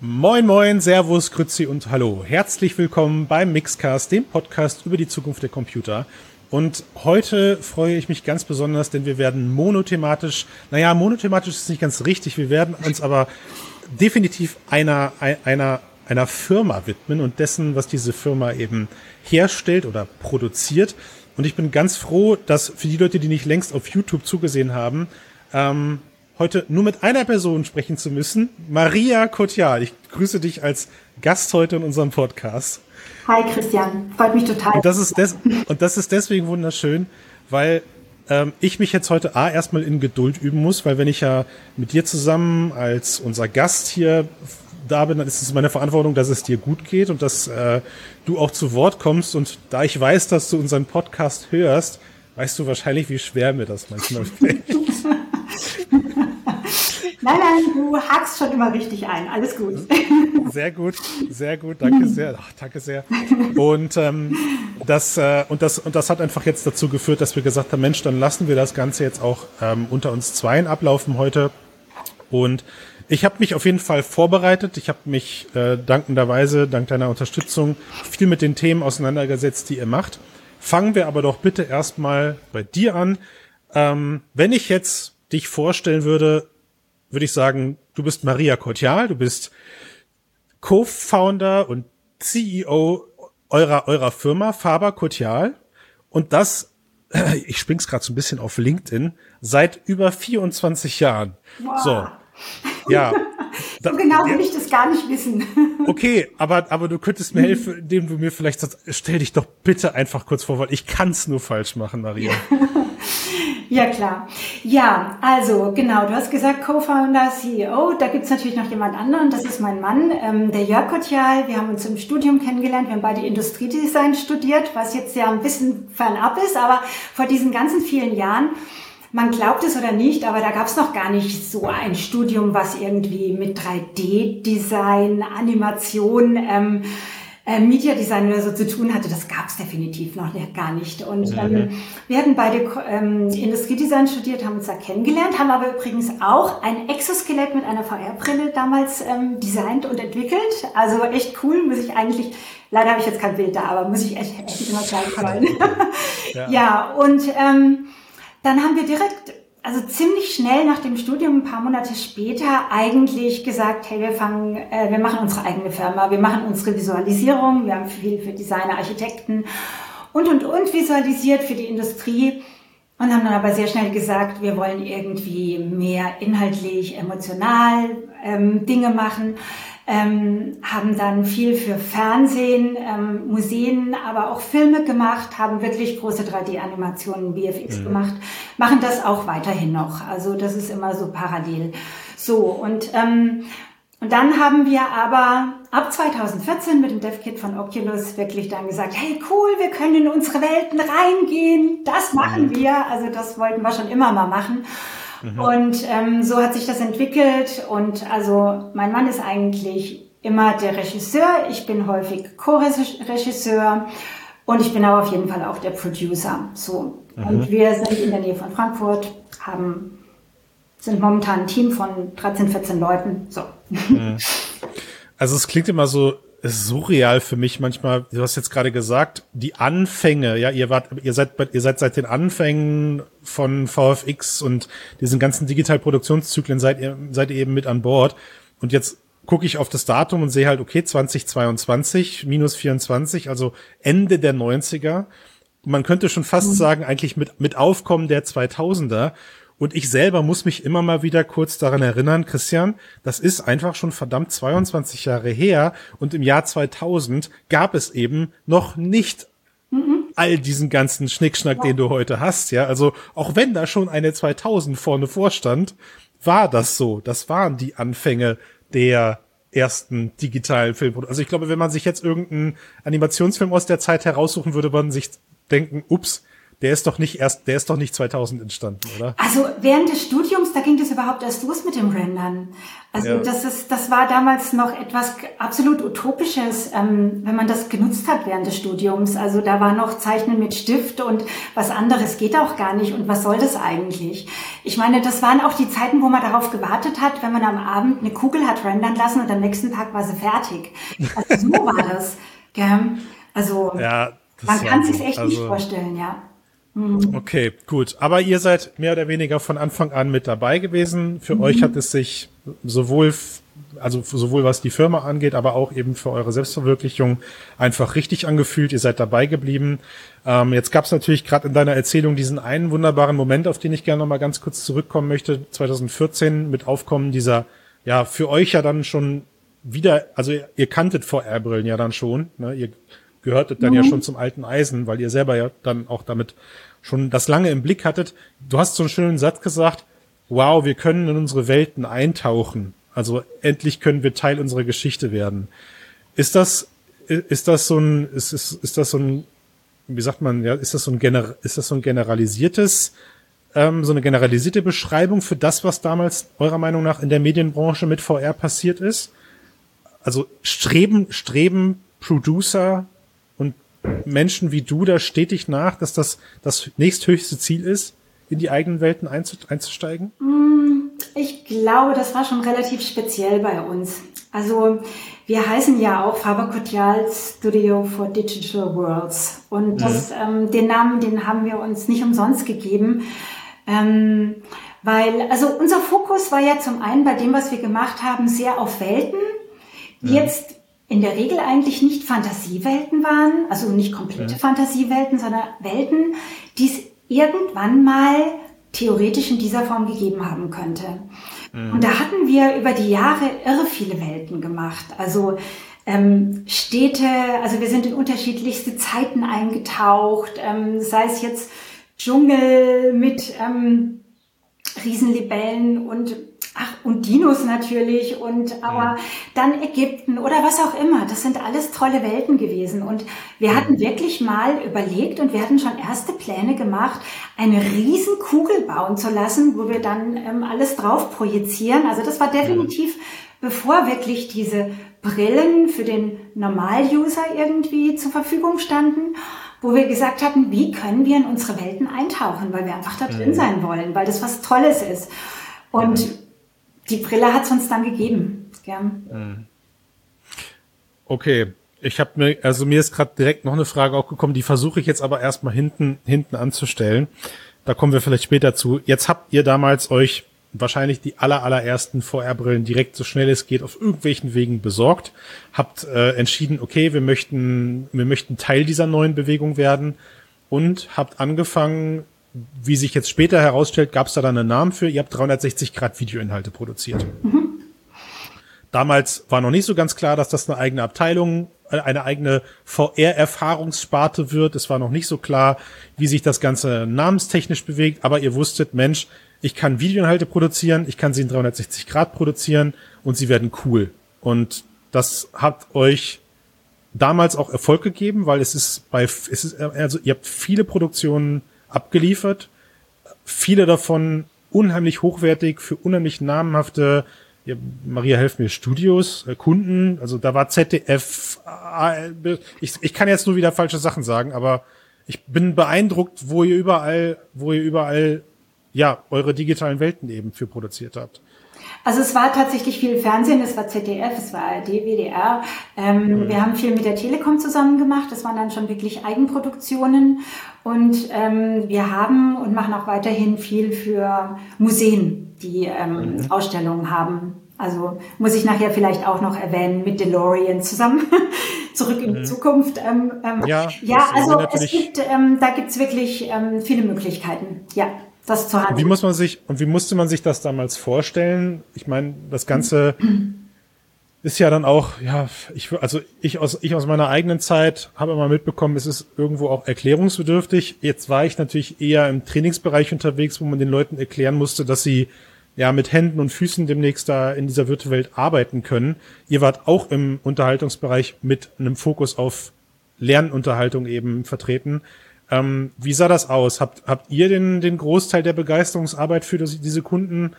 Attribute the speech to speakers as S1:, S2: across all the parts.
S1: Moin moin, Servus, Grützi und Hallo. Herzlich willkommen beim Mixcast, dem Podcast über die Zukunft der Computer. Und heute freue ich mich ganz besonders, denn wir werden monothematisch, naja, monothematisch ist nicht ganz richtig, wir werden uns aber definitiv einer, einer, einer Firma widmen und dessen, was diese Firma eben herstellt oder produziert. Und ich bin ganz froh, dass für die Leute, die nicht längst auf YouTube zugesehen haben, ähm, heute nur mit einer Person sprechen zu müssen. Maria Kotial, ich grüße dich als Gast heute in unserem Podcast.
S2: Hi Christian, freut mich total.
S1: Und das ist, des, und das ist deswegen wunderschön, weil ähm, ich mich jetzt heute A erstmal in Geduld üben muss, weil wenn ich ja mit dir zusammen als unser Gast hier da bin, dann ist es meine Verantwortung, dass es dir gut geht und dass äh, du auch zu Wort kommst. Und da ich weiß, dass du unseren Podcast hörst, weißt du wahrscheinlich, wie schwer mir das manchmal fällt.
S2: Nein, nein, du hakst schon immer richtig ein. Alles gut.
S1: Sehr gut, sehr gut. Danke sehr. Ach, danke sehr. Und ähm, das äh, und das und das hat einfach jetzt dazu geführt, dass wir gesagt haben, Mensch, dann lassen wir das Ganze jetzt auch ähm, unter uns Zweien ablaufen heute. Und ich habe mich auf jeden Fall vorbereitet. Ich habe mich äh, dankenderweise, dank deiner Unterstützung, viel mit den Themen auseinandergesetzt, die ihr macht. Fangen wir aber doch bitte erstmal bei dir an. Ähm, wenn ich jetzt dich vorstellen würde, würde ich sagen, du bist Maria Kotial, du bist Co-Founder und CEO eurer, eurer Firma Faber Kotial und das, ich spring's gerade so ein bisschen auf LinkedIn, seit über 24 Jahren. Wow. So, ja.
S2: so genau will ich das gar nicht wissen.
S1: okay, aber, aber du könntest mir helfen, indem du mir vielleicht sagst, stell dich doch bitte einfach kurz vor, weil ich kann's nur falsch machen, Maria.
S2: Ja, klar. Ja, also genau, du hast gesagt Co-Founder, CEO. Da gibt's natürlich noch jemand anderen, das ist mein Mann, ähm, der Jörg Kotjal. Wir haben uns im Studium kennengelernt, wir haben beide Industriedesign studiert, was jetzt ja ein bisschen fernab ist, aber vor diesen ganzen vielen Jahren man glaubt es oder nicht, aber da gab es noch gar nicht so ein Studium, was irgendwie mit 3D-Design, Animation, ähm, äh, Media Design oder so zu tun hatte, das gab es definitiv noch gar nicht. Und mhm. ähm, wir hatten beide ähm, Industriedesign studiert, haben uns da kennengelernt, haben aber übrigens auch ein Exoskelett mit einer VR-Brille damals ähm, designt und entwickelt. Also echt cool, muss ich eigentlich, leider habe ich jetzt kein Bild da, aber muss ich echt, echt immer zeigen wollen. ja. ja, und ähm, dann haben wir direkt also ziemlich schnell nach dem Studium, ein paar Monate später, eigentlich gesagt, hey, wir fangen, äh, wir machen unsere eigene Firma, wir machen unsere Visualisierung, wir haben viel für Designer, Architekten und, und, und visualisiert für die Industrie und haben dann aber sehr schnell gesagt, wir wollen irgendwie mehr inhaltlich, emotional ähm, Dinge machen ähm, haben dann viel für Fernsehen, ähm, Museen, aber auch Filme gemacht, haben wirklich große 3D-Animationen, BFX mhm. gemacht, machen das auch weiterhin noch. Also das ist immer so parallel. So und ähm, und dann haben wir aber ab 2014 mit dem DevKit von Oculus wirklich dann gesagt, hey cool, wir können in unsere Welten reingehen, das machen mhm. wir. Also das wollten wir schon immer mal machen. Mhm. Und ähm, so hat sich das entwickelt. Und also mein Mann ist eigentlich immer der Regisseur. Ich bin häufig Co-Regisseur. Und ich bin aber auf jeden Fall auch der Producer. So. Mhm. Und wir sind in der Nähe von Frankfurt, haben, sind momentan ein Team von 13, 14 Leuten. So. Mhm.
S1: Also es klingt immer so surreal für mich manchmal. Du hast jetzt gerade gesagt, die Anfänge, ja, ihr wart, ihr seid, ihr seid seit den Anfängen von VFX und diesen ganzen Digitalproduktionszyklen seid ihr, seid ihr eben mit an Bord. Und jetzt gucke ich auf das Datum und sehe halt, okay, 2022, minus 24, also Ende der 90er. Man könnte schon fast mhm. sagen, eigentlich mit, mit Aufkommen der 2000er. Und ich selber muss mich immer mal wieder kurz daran erinnern, Christian, das ist einfach schon verdammt 22 Jahre her und im Jahr 2000 gab es eben noch nicht all diesen ganzen Schnickschnack, ja. den du heute hast, ja. Also auch wenn da schon eine 2000 vorne vorstand, war das so. Das waren die Anfänge der ersten digitalen Filmproduktion. Also ich glaube, wenn man sich jetzt irgendeinen Animationsfilm aus der Zeit heraussuchen würde, würde man sich denken, ups, der ist doch nicht erst, der ist doch nicht 2000 entstanden, oder?
S2: Also während des Studiums, da ging das überhaupt erst los mit dem Rendern. Also ja. das ist, das war damals noch etwas absolut utopisches, ähm, wenn man das genutzt hat während des Studiums. Also da war noch Zeichnen mit Stift und was anderes geht auch gar nicht. Und was soll das eigentlich? Ich meine, das waren auch die Zeiten, wo man darauf gewartet hat, wenn man am Abend eine Kugel hat rendern lassen und am nächsten Tag war sie fertig. Also so war das. Gell? Also ja, man kann sich echt also, nicht vorstellen, ja.
S1: Mhm. Okay, gut. Aber ihr seid mehr oder weniger von Anfang an mit dabei gewesen. Für mhm. euch hat es sich sowohl, also sowohl was die Firma angeht, aber auch eben für eure Selbstverwirklichung einfach richtig angefühlt. Ihr seid dabei geblieben. Ähm, jetzt gab es natürlich gerade in deiner Erzählung diesen einen wunderbaren Moment, auf den ich gerne noch mal ganz kurz zurückkommen möchte. 2014 mit Aufkommen dieser, ja, für euch ja dann schon wieder, also ihr, ihr kanntet VR-Brillen ja dann schon. Ne? Ihr gehörtet dann mhm. ja schon zum alten Eisen, weil ihr selber ja dann auch damit schon das lange im Blick hattet. Du hast so einen schönen Satz gesagt, wow, wir können in unsere Welten eintauchen. Also endlich können wir Teil unserer Geschichte werden. Ist das, ist das so ein, ist, ist, ist das so ein, wie sagt man, ja, ist das so ein, Gener ist das so ein generalisiertes, ähm, so eine generalisierte Beschreibung für das, was damals eurer Meinung nach in der Medienbranche mit VR passiert ist? Also streben, streben Producer Menschen wie du da stetig nach, dass das das nächsthöchste Ziel ist, in die eigenen Welten einzusteigen?
S2: Mm, ich glaube, das war schon relativ speziell bei uns. Also wir heißen ja auch Faber Cotillard Studio for Digital Worlds. Und das, mhm. ähm, den Namen, den haben wir uns nicht umsonst gegeben. Ähm, weil, also unser Fokus war ja zum einen bei dem, was wir gemacht haben, sehr auf Welten. Mhm. Jetzt in der Regel eigentlich nicht Fantasiewelten waren, also nicht komplette ja. Fantasiewelten, sondern Welten, die es irgendwann mal theoretisch in dieser Form gegeben haben könnte. Mhm. Und da hatten wir über die Jahre irre viele Welten gemacht. Also ähm, Städte, also wir sind in unterschiedlichste Zeiten eingetaucht, ähm, sei es jetzt Dschungel mit ähm, Riesenlibellen und Ach, und Dinos natürlich und aber dann Ägypten oder was auch immer. Das sind alles tolle Welten gewesen. Und wir hatten wirklich mal überlegt und wir hatten schon erste Pläne gemacht, eine riesen Kugel bauen zu lassen, wo wir dann ähm, alles drauf projizieren. Also das war definitiv, bevor wirklich diese Brillen für den Normal-User irgendwie zur Verfügung standen wo wir gesagt hatten, wie können wir in unsere Welten eintauchen, weil wir einfach da drin sein wollen, weil das was Tolles ist. Und die Brille hat es uns dann gegeben. Gern. Mhm.
S1: Okay. Ich habe mir, also mir ist gerade direkt noch eine Frage auch gekommen, die versuche ich jetzt aber erstmal hinten, hinten anzustellen. Da kommen wir vielleicht später zu. Jetzt habt ihr damals euch wahrscheinlich die aller, allerersten VR-Brillen direkt so schnell es geht auf irgendwelchen Wegen besorgt, habt äh, entschieden, okay, wir möchten, wir möchten Teil dieser neuen Bewegung werden und habt angefangen, wie sich jetzt später herausstellt, gab es da dann einen Namen für. Ihr habt 360 Grad Videoinhalte produziert. Mhm. Damals war noch nicht so ganz klar, dass das eine eigene Abteilung, äh, eine eigene VR-Erfahrungssparte wird. Es war noch nicht so klar, wie sich das Ganze namenstechnisch bewegt. Aber ihr wusstet, Mensch, ich kann Videoinhalte produzieren, ich kann sie in 360 Grad produzieren und sie werden cool. Und das hat euch damals auch Erfolg gegeben, weil es ist bei, es ist, also ihr habt viele Produktionen abgeliefert. Viele davon unheimlich hochwertig für unheimlich namenhafte ja, Maria helft mir Studios, äh, Kunden, also da war ZDF, ich, ich kann jetzt nur wieder falsche Sachen sagen, aber ich bin beeindruckt, wo ihr überall, wo ihr überall ja eure digitalen Welten eben für produziert habt.
S2: Also es war tatsächlich viel Fernsehen, es war ZDF, es war ARD, WDR. Ähm, mhm. Wir haben viel mit der Telekom zusammen gemacht. Das waren dann schon wirklich Eigenproduktionen. Und ähm, wir haben und machen auch weiterhin viel für Museen, die ähm, mhm. Ausstellungen haben. Also muss ich nachher vielleicht auch noch erwähnen mit DeLorean zusammen. Zurück in die mhm. Zukunft. Ähm, ähm, ja, ja also es gibt, ähm, da gibt's wirklich ähm, viele Möglichkeiten. Ja das zu
S1: handeln. Wie muss man sich, und wie musste man sich das damals vorstellen? Ich meine, das Ganze ist ja dann auch, ja, ich, also ich aus, ich aus meiner eigenen Zeit habe immer mitbekommen, es ist irgendwo auch erklärungsbedürftig. Jetzt war ich natürlich eher im Trainingsbereich unterwegs, wo man den Leuten erklären musste, dass sie ja mit Händen und Füßen demnächst da in dieser Virtuwelt arbeiten können. Ihr wart auch im Unterhaltungsbereich mit einem Fokus auf Lernunterhaltung eben vertreten. Ähm, wie sah das aus? Habt, habt ihr den, den Großteil der Begeisterungsarbeit für das, diese Kunden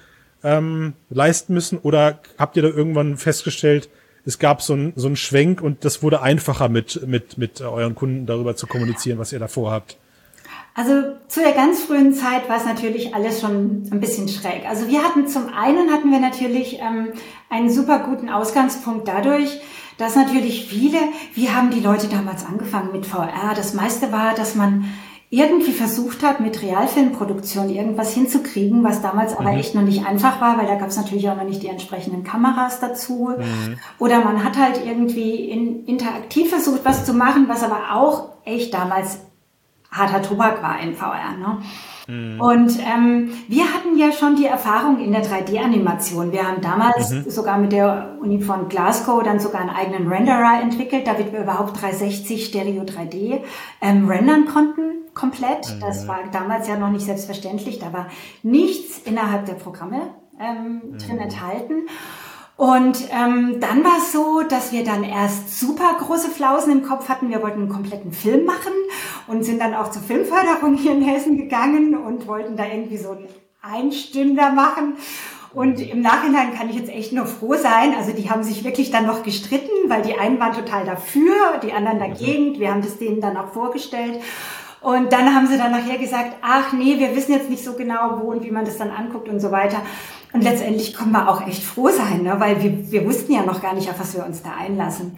S1: ähm, leisten müssen oder habt ihr da irgendwann festgestellt, es gab so ein so ein Schwenk und das wurde einfacher mit, mit, mit euren Kunden darüber zu kommunizieren, was ihr da vorhabt?
S2: Also zu der ganz frühen Zeit war es natürlich alles schon ein bisschen schräg. Also wir hatten zum einen hatten wir natürlich ähm, einen super guten Ausgangspunkt dadurch, dass natürlich viele, wie haben die Leute damals angefangen mit VR? Das meiste war, dass man irgendwie versucht hat, mit Realfilmproduktion irgendwas hinzukriegen, was damals aber mhm. echt noch nicht einfach war, weil da gab es natürlich auch noch nicht die entsprechenden Kameras dazu. Mhm. Oder man hat halt irgendwie in, interaktiv versucht, was zu machen, was aber auch echt damals harter Tobak war in VR. Ne? Mhm. Und ähm, wir hatten ja schon die Erfahrung in der 3D-Animation. Wir haben damals mhm. sogar mit der Uni von Glasgow dann sogar einen eigenen Renderer entwickelt, damit wir überhaupt 360 Stereo 3D ähm, rendern konnten komplett. Mhm. Das war damals ja noch nicht selbstverständlich. Da war nichts innerhalb der Programme ähm, mhm. drin enthalten. Und ähm, dann war es so, dass wir dann erst super große Flausen im Kopf hatten. Wir wollten einen kompletten Film machen und sind dann auch zur Filmförderung hier in Hessen gegangen und wollten da irgendwie so einen Einstünder machen. Und im Nachhinein kann ich jetzt echt nur froh sein. Also die haben sich wirklich dann noch gestritten, weil die einen waren total dafür, die anderen dagegen. Wir haben das denen dann auch vorgestellt. Und dann haben sie dann nachher gesagt, ach nee, wir wissen jetzt nicht so genau, wo und wie man das dann anguckt und so weiter. Und letztendlich können wir auch echt froh sein, ne? weil wir, wir wussten ja noch gar nicht, auf was wir uns da einlassen.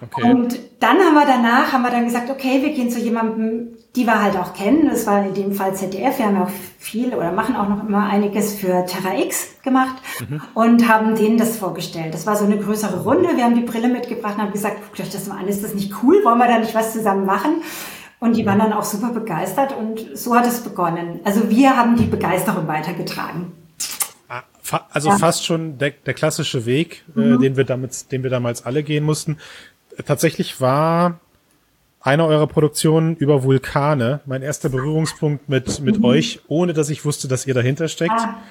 S2: Okay. Und dann haben wir danach, haben wir dann gesagt, okay, wir gehen zu jemandem, die wir halt auch kennen. Das war in dem Fall ZDF. Wir haben ja auch viel oder machen auch noch immer einiges für Terra X gemacht mhm. und haben denen das vorgestellt. Das war so eine größere Runde. Wir haben die Brille mitgebracht und haben gesagt, guckt euch das mal an, ist das nicht cool? Wollen wir da nicht was zusammen machen? Und die waren dann auch super begeistert und so hat es begonnen. Also wir haben die Begeisterung weitergetragen.
S1: Ah, also ja. fast schon der, der klassische Weg, äh, mhm. äh, den wir damit, den wir damals alle gehen mussten. Tatsächlich war eine eurer Produktionen über Vulkane mein erster Berührungspunkt mit, mit mhm. euch, ohne dass ich wusste, dass ihr dahinter steckt. Ah.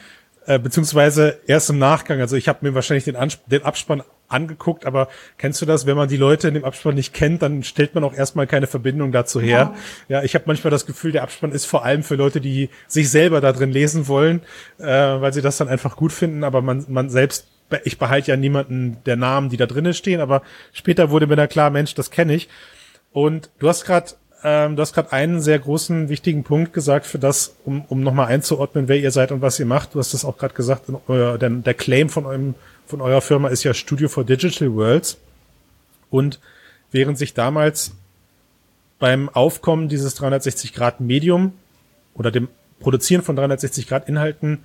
S1: Äh, beziehungsweise erst im Nachgang. Also ich habe mir wahrscheinlich den, Ansp den Abspann angeguckt, aber kennst du das, wenn man die Leute in dem Abspann nicht kennt, dann stellt man auch erstmal keine Verbindung dazu her. Ja, ja ich habe manchmal das Gefühl, der Abspann ist vor allem für Leute, die sich selber da drin lesen wollen, äh, weil sie das dann einfach gut finden, aber man, man selbst ich behalte ja niemanden der Namen, die da drinnen stehen, aber später wurde mir da klar, Mensch, das kenne ich. Und du hast gerade ähm, du hast gerade einen sehr großen, wichtigen Punkt gesagt für das, um, um nochmal einzuordnen, wer ihr seid und was ihr macht. Du hast das auch gerade gesagt, euer, der, der Claim von eurem von eurer Firma ist ja Studio for Digital Worlds. Und während sich damals beim Aufkommen dieses 360 Grad Medium oder dem Produzieren von 360 Grad Inhalten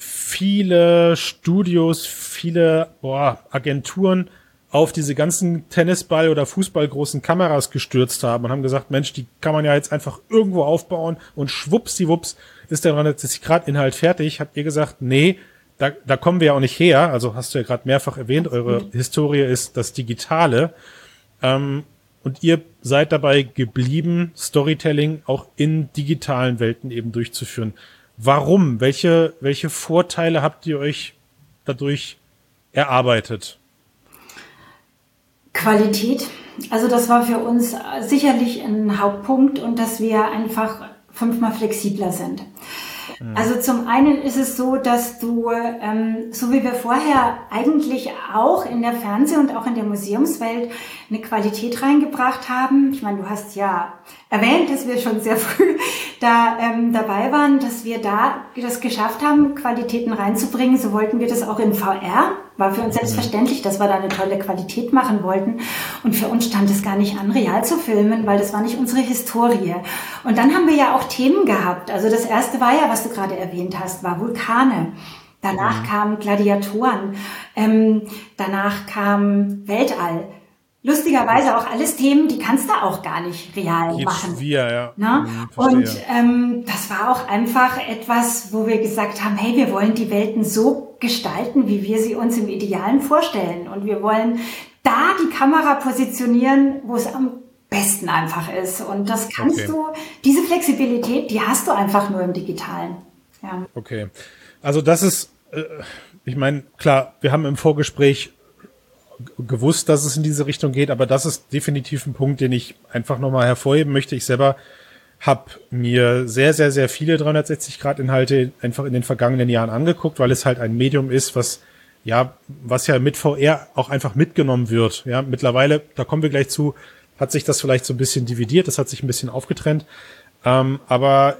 S1: viele Studios, viele boah, Agenturen auf diese ganzen Tennisball- oder Fußballgroßen Kameras gestürzt haben und haben gesagt, Mensch, die kann man ja jetzt einfach irgendwo aufbauen und schwuppsdiwupps ist der 360 Grad Inhalt fertig. Habt ihr gesagt, nee, da, da kommen wir ja auch nicht her. Also hast du ja gerade mehrfach erwähnt, eure mhm. Historie ist das Digitale. Ähm, und ihr seid dabei geblieben, Storytelling auch in digitalen Welten eben durchzuführen. Warum? Welche, welche Vorteile habt ihr euch dadurch erarbeitet?
S2: Qualität. Also das war für uns sicherlich ein Hauptpunkt und dass wir einfach fünfmal flexibler sind. Mhm. Also zum einen ist es so, dass du, ähm, so wie wir vorher eigentlich auch in der Fernseh- und auch in der Museumswelt eine Qualität reingebracht haben. Ich meine, du hast ja erwähnt, dass wir schon sehr früh da ähm, dabei waren, dass wir da das geschafft haben, Qualitäten reinzubringen. So wollten wir das auch in VR. War für uns selbstverständlich, dass wir da eine tolle Qualität machen wollten. Und für uns stand es gar nicht an, real zu filmen, weil das war nicht unsere Historie. Und dann haben wir ja auch Themen gehabt. Also das erste war ja, was du gerade erwähnt hast, war Vulkane. Danach mhm. kamen Gladiatoren. Ähm, danach kam Weltall. Lustigerweise auch alles Themen, die kannst du auch gar nicht real Jetzt machen.
S1: Wir, ja.
S2: Ne? Mhm, und ähm, das war auch einfach etwas, wo wir gesagt haben, hey, wir wollen die Welten so gestalten, wie wir sie uns im Idealen vorstellen. Und wir wollen da die Kamera positionieren, wo es am besten einfach ist. Und das kannst okay. du, diese Flexibilität, die hast du einfach nur im Digitalen. Ja.
S1: Okay. Also das ist, äh, ich meine, klar, wir haben im Vorgespräch gewusst, dass es in diese Richtung geht, aber das ist definitiv ein Punkt, den ich einfach nochmal hervorheben möchte. Ich selber habe mir sehr, sehr, sehr viele 360-Grad-Inhalte einfach in den vergangenen Jahren angeguckt, weil es halt ein Medium ist, was ja, was ja mit VR auch einfach mitgenommen wird. Ja, mittlerweile, da kommen wir gleich zu, hat sich das vielleicht so ein bisschen dividiert, das hat sich ein bisschen aufgetrennt. Ähm, aber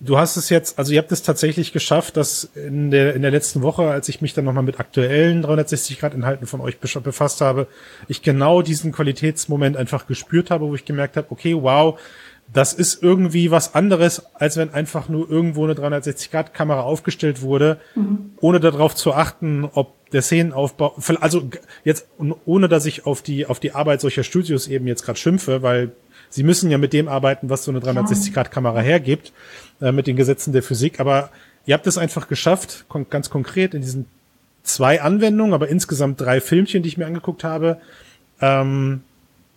S1: du hast es jetzt, also ihr habt es tatsächlich geschafft, dass in der, in der letzten Woche, als ich mich dann nochmal mit aktuellen 360-Grad-Inhalten von euch befasst habe, ich genau diesen Qualitätsmoment einfach gespürt habe, wo ich gemerkt habe, okay, wow, das ist irgendwie was anderes, als wenn einfach nur irgendwo eine 360-Grad-Kamera aufgestellt wurde, mhm. ohne darauf zu achten, ob der Szenenaufbau, also jetzt ohne dass ich auf die auf die Arbeit solcher Studios eben jetzt gerade schimpfe, weil sie müssen ja mit dem arbeiten, was so eine 360-Grad-Kamera hergibt, äh, mit den Gesetzen der Physik. Aber ihr habt es einfach geschafft, kon ganz konkret in diesen zwei Anwendungen, aber insgesamt drei Filmchen, die ich mir angeguckt habe, ähm,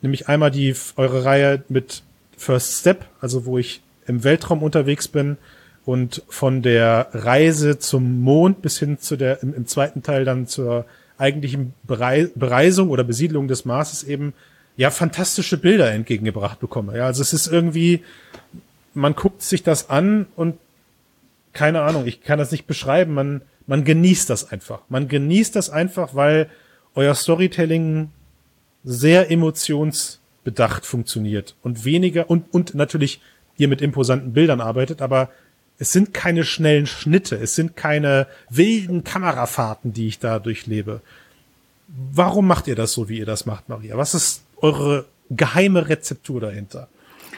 S1: nämlich einmal die eure Reihe mit First Step, also wo ich im Weltraum unterwegs bin und von der Reise zum Mond bis hin zu der, im, im zweiten Teil dann zur eigentlichen Bereisung oder Besiedlung des Marses eben ja fantastische Bilder entgegengebracht bekomme. Ja, also es ist irgendwie, man guckt sich das an und keine Ahnung, ich kann das nicht beschreiben, man, man genießt das einfach. Man genießt das einfach, weil euer Storytelling sehr emotions bedacht funktioniert und weniger und, und natürlich ihr mit imposanten Bildern arbeitet, aber es sind keine schnellen Schnitte, es sind keine wilden Kamerafahrten, die ich da durchlebe. Warum macht ihr das so, wie ihr das macht, Maria? Was ist eure geheime Rezeptur dahinter?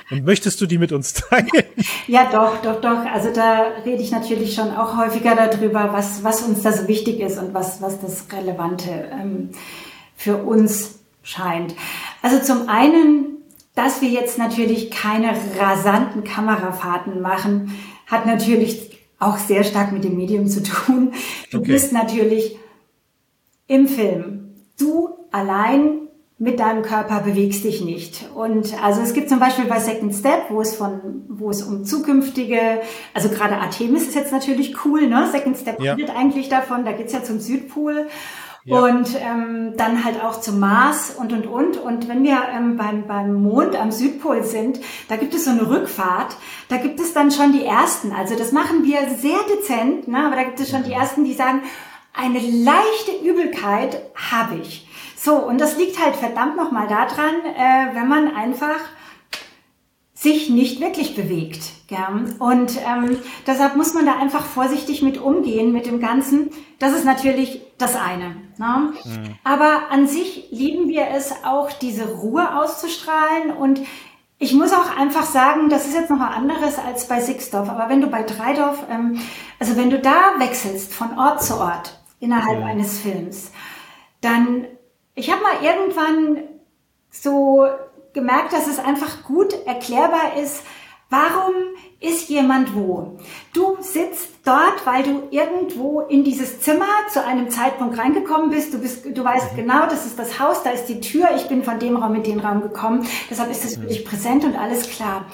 S1: Und möchtest du die mit uns teilen?
S2: Ja, doch, doch, doch. Also da rede ich natürlich schon auch häufiger darüber, was, was uns da so wichtig ist und was, was das Relevante ähm, für uns scheint. Also zum einen, dass wir jetzt natürlich keine rasanten Kamerafahrten machen, hat natürlich auch sehr stark mit dem Medium zu tun. Du okay. bist natürlich im Film. Du allein mit deinem Körper bewegst dich nicht. Und also es gibt zum Beispiel bei Second Step, wo es von, wo es um zukünftige, also gerade Artemis ist jetzt natürlich cool, ne? Second Step ja. redet eigentlich davon, da geht's ja zum Südpol. Und ähm, dann halt auch zum Mars und und und. Und wenn wir ähm, beim, beim Mond am Südpol sind, da gibt es so eine Rückfahrt. Da gibt es dann schon die ersten. Also das machen wir sehr dezent, ne? aber da gibt es schon die ersten, die sagen, eine leichte Übelkeit habe ich. So, und das liegt halt verdammt nochmal daran, äh, wenn man einfach sich nicht wirklich bewegt. Ja. Und ähm, deshalb muss man da einfach vorsichtig mit umgehen mit dem Ganzen. Das ist natürlich das eine. Ne? Mhm. Aber an sich lieben wir es auch, diese Ruhe auszustrahlen. Und ich muss auch einfach sagen, das ist jetzt noch mal anderes als bei Sixdorf. Aber wenn du bei Dreidorf, ähm, also wenn du da wechselst von Ort zu Ort innerhalb mhm. eines Films, dann, ich habe mal irgendwann so gemerkt, dass es einfach gut erklärbar ist, warum ist jemand wo. Du sitzt dort, weil du irgendwo in dieses Zimmer zu einem Zeitpunkt reingekommen bist. Du bist, du weißt mhm. genau, das ist das Haus, da ist die Tür. Ich bin von dem Raum in den Raum gekommen. Deshalb ist es für mhm. dich präsent und alles klar.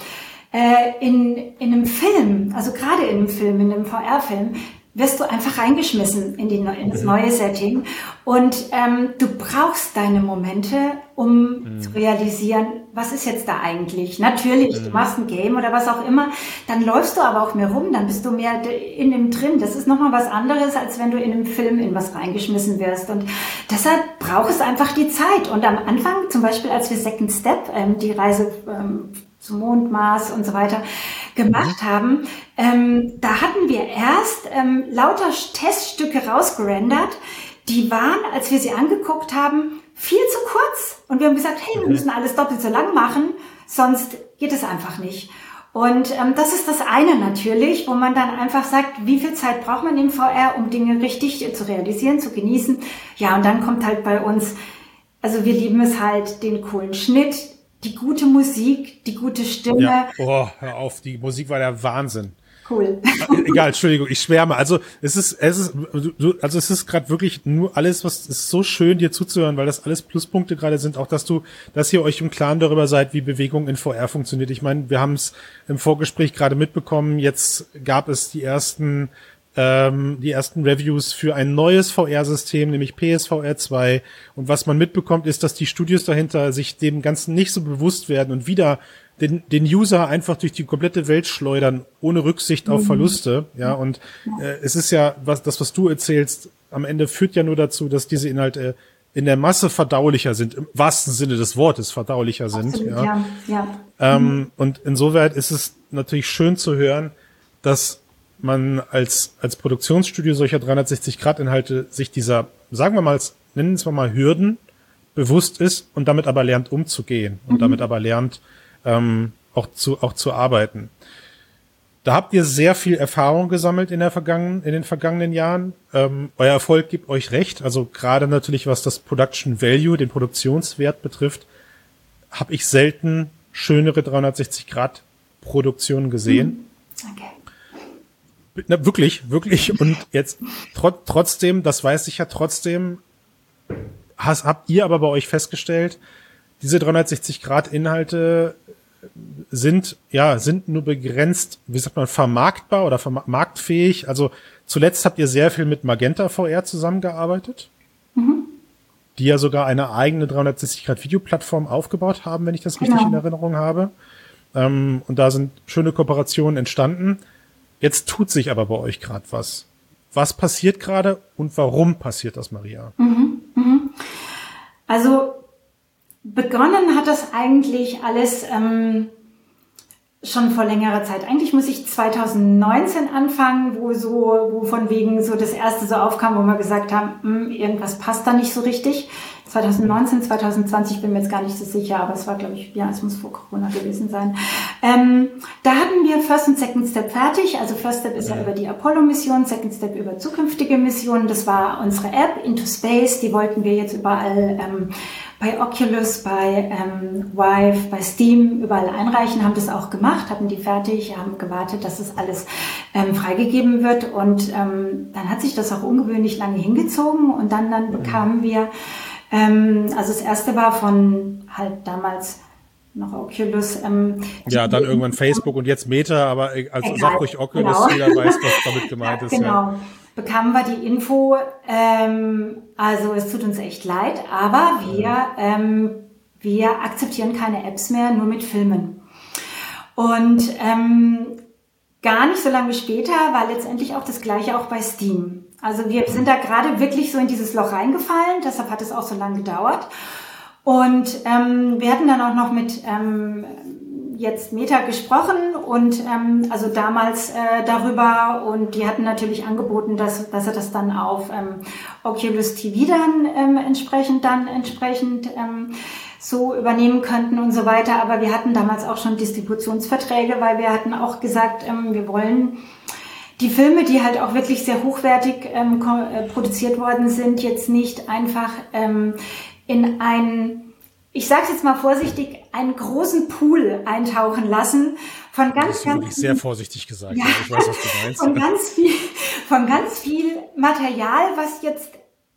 S2: Äh, in, in einem Film, also gerade in einem Film, in einem VR-Film, wirst du einfach reingeschmissen in, die, in das neue Setting. Und ähm, du brauchst deine Momente, um mhm. zu realisieren, was ist jetzt da eigentlich. Natürlich, mhm. du machst ein Game oder was auch immer, dann läufst du aber auch mehr rum, dann bist du mehr in dem drin. Das ist nochmal was anderes, als wenn du in einem Film in was reingeschmissen wirst. Und deshalb braucht es einfach die Zeit. Und am Anfang, zum Beispiel als wir Second Step, ähm, die Reise ähm, zum Mond, Mars und so weiter gemacht mhm. haben, ähm, da hatten wir erst ähm, lauter Teststücke rausgerendert. Die waren, als wir sie angeguckt haben, viel zu kurz. Und wir haben gesagt, hey, wir müssen alles doppelt so lang machen, sonst geht es einfach nicht. Und ähm, das ist das eine natürlich, wo man dann einfach sagt, wie viel Zeit braucht man im VR, um Dinge richtig zu realisieren, zu genießen. Ja, und dann kommt halt bei uns, also wir lieben es halt, den coolen Schnitt, die gute Musik, die gute Stimme. Ja.
S1: Oh, hör auf, die Musik war der Wahnsinn.
S2: Cool.
S1: Egal, Entschuldigung, ich schwärme. Also es ist, es ist, also es ist gerade wirklich nur alles, was ist so schön, dir zuzuhören, weil das alles Pluspunkte gerade sind. Auch dass du, dass ihr euch im Klaren darüber seid, wie Bewegung in VR funktioniert. Ich meine, wir haben es im Vorgespräch gerade mitbekommen. Jetzt gab es die ersten ähm, die ersten Reviews für ein neues VR-System, nämlich PSVR 2. Und was man mitbekommt, ist, dass die Studios dahinter sich dem Ganzen nicht so bewusst werden und wieder den, den User einfach durch die komplette Welt schleudern, ohne Rücksicht auf mhm. Verluste. Ja, und äh, es ist ja, was das, was du erzählst, am Ende führt ja nur dazu, dass diese Inhalte in der Masse verdaulicher sind, im wahrsten Sinne des Wortes verdaulicher sind. Absolut, ja. ja, ja. Ähm, mhm. Und insoweit ist es natürlich schön zu hören, dass man als, als Produktionsstudio solcher 360-Grad-Inhalte sich dieser, sagen wir mal, nennen wir mal Hürden bewusst ist und damit aber lernt umzugehen und mhm. damit aber lernt ähm, auch zu auch zu arbeiten. Da habt ihr sehr viel Erfahrung gesammelt in der vergangenen in den vergangenen Jahren. Ähm, euer Erfolg gibt euch recht. Also gerade natürlich was das Production Value, den Produktionswert betrifft, habe ich selten schönere 360 Grad Produktionen gesehen. Mhm. Okay. Na, wirklich, wirklich. Und jetzt tr trotzdem, das weiß ich ja trotzdem, has, habt ihr aber bei euch festgestellt, diese 360 Grad Inhalte sind, ja, sind nur begrenzt, wie sagt man, vermarktbar oder vermarktfähig. Also zuletzt habt ihr sehr viel mit Magenta VR zusammengearbeitet, mhm. die ja sogar eine eigene 360 Grad Videoplattform aufgebaut haben, wenn ich das richtig genau. in Erinnerung habe. Ähm, und da sind schöne Kooperationen entstanden. Jetzt tut sich aber bei euch gerade was. Was passiert gerade und warum passiert das, Maria? Mhm, mhm.
S2: Also begonnen hat das eigentlich alles ähm, schon vor längerer Zeit. Eigentlich muss ich 2019 anfangen, wo so, wo von wegen so das erste so aufkam, wo wir gesagt haben, hm, irgendwas passt da nicht so richtig. 2019, 2020 bin mir jetzt gar nicht so sicher, aber es war, glaube ich, ja, es muss vor Corona gewesen sein. Ähm, da hatten wir First und Second Step fertig. Also First Step ist ja, über die Apollo-Mission, Second Step über zukünftige Missionen. Das war unsere App Into Space. Die wollten wir jetzt überall ähm, bei Oculus, bei ähm, Vive, bei Steam überall einreichen, haben das auch gemacht, hatten die fertig, haben gewartet, dass es alles ähm, freigegeben wird und ähm, dann hat sich das auch ungewöhnlich lange hingezogen und dann, dann bekamen wir, ähm, also das erste war von halt damals noch Oculus. Ähm,
S1: ja, dann irgendwann Facebook und jetzt Meta, aber also sag ruhig Oculus, genau. jeder weiß, was damit gemeint ja, ist.
S2: Genau. Ja bekamen wir die Info, ähm, also es tut uns echt leid, aber wir, ähm, wir akzeptieren keine Apps mehr, nur mit Filmen. Und ähm, gar nicht so lange später war letztendlich auch das gleiche auch bei Steam. Also wir sind da gerade wirklich so in dieses Loch reingefallen, deshalb hat es auch so lange gedauert. Und ähm, wir hatten dann auch noch mit ähm, jetzt Meta gesprochen und ähm, also damals äh, darüber und die hatten natürlich angeboten, dass, dass sie das dann auf ähm, Oculus TV dann ähm, entsprechend dann entsprechend ähm, so übernehmen könnten und so weiter. Aber wir hatten damals auch schon Distributionsverträge, weil wir hatten auch gesagt, ähm, wir wollen die Filme, die halt auch wirklich sehr hochwertig ähm, äh, produziert worden sind, jetzt nicht einfach ähm, in ein ich sage jetzt mal vorsichtig, einen großen Pool eintauchen lassen von ganz, das ist
S1: ganz sehr vorsichtig gesagt. Ja, ich weiß, was du meinst.
S2: Von ganz viel, von ganz viel Material, was jetzt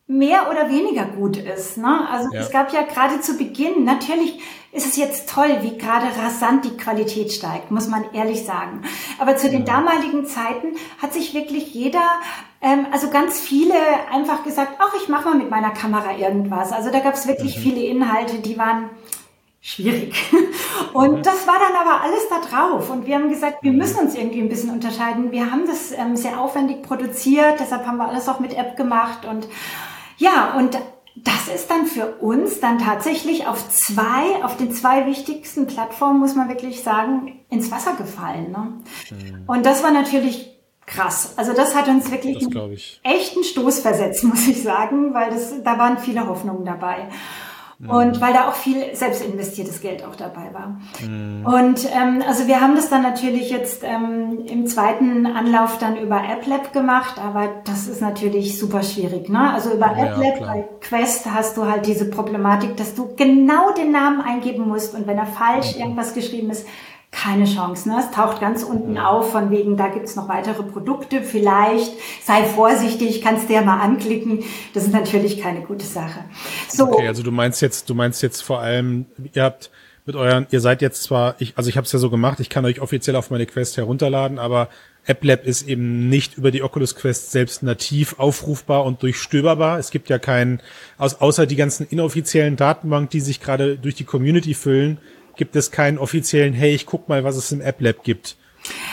S2: mehr oder weniger gut ist. Ne? Also ja. es gab ja gerade zu Beginn, natürlich ist es jetzt toll, wie gerade rasant die Qualität steigt, muss man ehrlich sagen. Aber zu ja. den damaligen Zeiten hat sich wirklich jeder, ähm, also ganz viele einfach gesagt, ach, ich mache mal mit meiner Kamera irgendwas. Also da gab es wirklich mhm. viele Inhalte, die waren schwierig. Und mhm. das war dann aber alles da drauf. Und wir haben gesagt, wir mhm. müssen uns irgendwie ein bisschen unterscheiden. Wir haben das ähm, sehr aufwendig produziert, deshalb haben wir alles auch mit App gemacht und ja, und das ist dann für uns dann tatsächlich auf zwei, auf den zwei wichtigsten Plattformen, muss man wirklich sagen, ins Wasser gefallen. Ne? Mhm. Und das war natürlich krass. Also das hat uns wirklich einen echten Stoß versetzt, muss ich sagen, weil das, da waren viele Hoffnungen dabei. Und weil da auch viel selbst investiertes Geld auch dabei war. Mhm. Und ähm, also wir haben das dann natürlich jetzt ähm, im zweiten Anlauf dann über AppLab gemacht, aber das ist natürlich super schwierig. Ne? Also über ja, AppLab bei Quest hast du halt diese Problematik, dass du genau den Namen eingeben musst und wenn er falsch mhm. irgendwas geschrieben ist, keine Chance. Ne? Es taucht ganz unten auf, von wegen, da gibt's noch weitere Produkte, vielleicht, sei vorsichtig, kannst dir mal anklicken. Das ist natürlich keine gute Sache.
S1: So. Okay, also du meinst jetzt, du meinst jetzt vor allem, ihr habt mit euren, ihr seid jetzt zwar, ich, also ich habe es ja so gemacht, ich kann euch offiziell auf meine Quest herunterladen, aber AppLab ist eben nicht über die Oculus Quest selbst nativ aufrufbar und durchstöberbar. Es gibt ja keinen, außer die ganzen inoffiziellen Datenbanken, die sich gerade durch die Community füllen, gibt es keinen offiziellen, hey, ich guck mal, was es im AppLab gibt.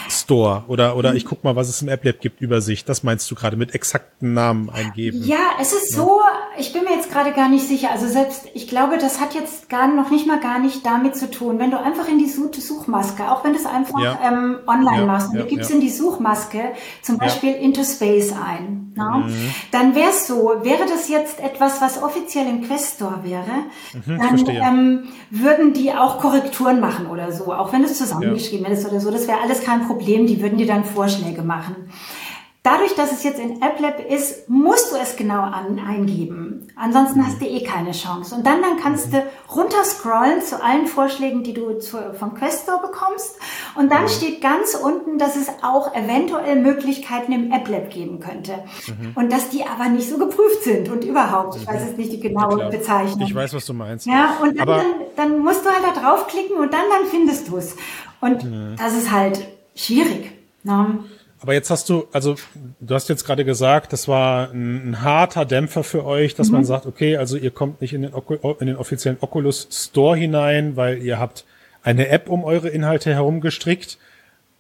S1: Store oder, oder ich guck mal, was es im AppLab gibt, Übersicht. Das meinst du gerade mit exakten Namen eingeben?
S2: Ja, es ist ja. so, ich bin mir jetzt gerade gar nicht sicher. Also selbst, ich glaube, das hat jetzt gar noch nicht mal gar nicht damit zu tun. Wenn du einfach in die Suchmaske, auch wenn du es einfach ja. ähm, online ja, machst, und du gibst in die Suchmaske zum Beispiel Into Space ein, ne? mhm. dann wäre es so, wäre das jetzt etwas, was offiziell im Quest Store wäre, mhm, dann ähm, würden die auch Korrekturen machen oder so, auch wenn es zusammengeschrieben hättest oder so. Das wäre alles kein Problem. Problem, die würden dir dann Vorschläge machen. Dadurch, dass es jetzt in AppLab ist, musst du es genau an, eingeben. Ansonsten hast du eh keine Chance. Und dann, dann kannst du runterscrollen zu allen Vorschlägen, die du zu, vom Questor bekommst. Und dann steht ganz unten, dass es auch eventuell Möglichkeiten im AppLab geben könnte. Mhm. Und dass die aber nicht so geprüft sind und überhaupt. Ich weiß jetzt nicht die genaue ja, Bezeichnung.
S1: Ich weiß, was du meinst.
S2: Ja, und dann, dann, dann, musst du halt da draufklicken und dann, dann findest du es. Und mhm. das ist halt schwierig. Ne?
S1: Aber jetzt hast du, also du hast jetzt gerade gesagt, das war ein, ein harter Dämpfer für euch, dass mhm. man sagt, okay, also ihr kommt nicht in den, in den offiziellen Oculus Store hinein, weil ihr habt eine App um eure Inhalte herum gestrickt.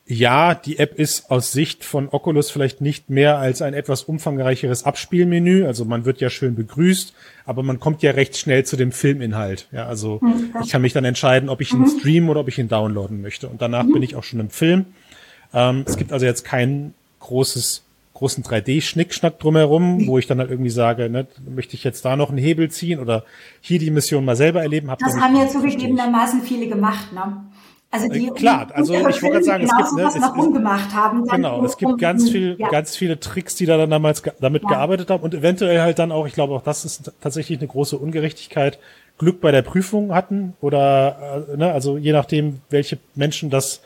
S1: Ja, die App ist aus Sicht von Oculus vielleicht nicht mehr als ein etwas umfangreicheres Abspielmenü. Also man wird ja schön begrüßt, aber man kommt ja recht schnell zu dem Filminhalt. Ja, also mhm. ich kann mich dann entscheiden, ob ich ihn mhm. streamen oder ob ich ihn downloaden möchte. Und danach mhm. bin ich auch schon im Film. Ähm, es gibt also jetzt kein großes großen 3D-Schnickschnack drumherum, wo ich dann halt irgendwie sage, ne, möchte ich jetzt da noch einen Hebel ziehen oder hier die Mission mal selber erleben.
S2: Hab das haben ja zugegebenermaßen viele gemacht, ne?
S1: Also die, äh, Klar, also ich wollte gerade sagen, es gibt,
S2: ne, es, noch umgemacht haben.
S1: Genau, es gibt ganz viel, ja. ganz viele Tricks, die da dann damals damit ja. gearbeitet haben und eventuell halt dann auch, ich glaube auch, das ist tatsächlich eine große Ungerechtigkeit, Glück bei der Prüfung hatten oder, äh, ne, also je nachdem, welche Menschen das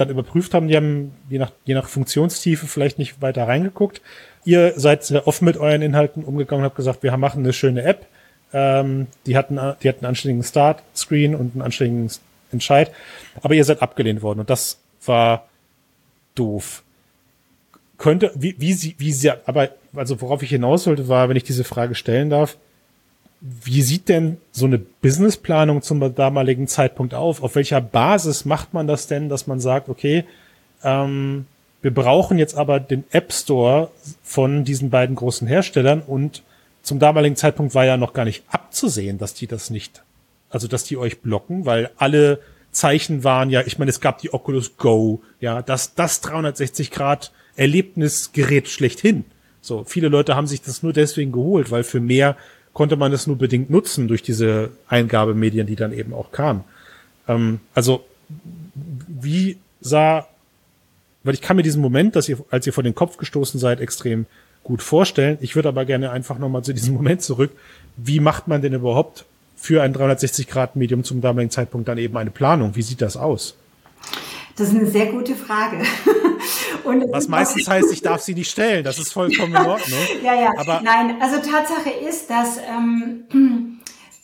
S1: dann überprüft haben, die haben je nach, je nach Funktionstiefe vielleicht nicht weiter reingeguckt. Ihr seid sehr offen mit euren Inhalten umgegangen und habt gesagt, wir machen eine schöne App. Ähm, die hatten, die hatten einen anständigen Start-Screen und einen anständigen Entscheid. Aber ihr seid abgelehnt worden und das war doof. Könnte, wie, wie sie, wie sie, aber, also worauf ich hinaus wollte, war, wenn ich diese Frage stellen darf, wie sieht denn so eine Businessplanung zum damaligen Zeitpunkt auf? Auf welcher Basis macht man das denn, dass man sagt, okay, ähm, wir brauchen jetzt aber den App Store von diesen beiden großen Herstellern und zum damaligen Zeitpunkt war ja noch gar nicht abzusehen, dass die das nicht, also dass die euch blocken, weil alle Zeichen waren ja, ich meine, es gab die Oculus Go, ja, das, das 360 Grad Erlebnisgerät schlechthin. So, viele Leute haben sich das nur deswegen geholt, weil für mehr konnte man es nur bedingt nutzen durch diese Eingabemedien, die dann eben auch kamen. Ähm, also wie sah, weil ich kann mir diesen Moment, dass ihr, als ihr vor den Kopf gestoßen seid, extrem gut vorstellen. Ich würde aber gerne einfach nochmal zu diesem Moment zurück. Wie macht man denn überhaupt für ein 360-Grad-Medium zum damaligen Zeitpunkt dann eben eine Planung? Wie sieht das aus?
S2: Das ist eine sehr gute Frage.
S1: Was meistens heißt, ich darf sie nicht stellen. Das ist vollkommen in Ordnung.
S2: ja, ja. Aber Nein, also Tatsache ist, dass, ähm,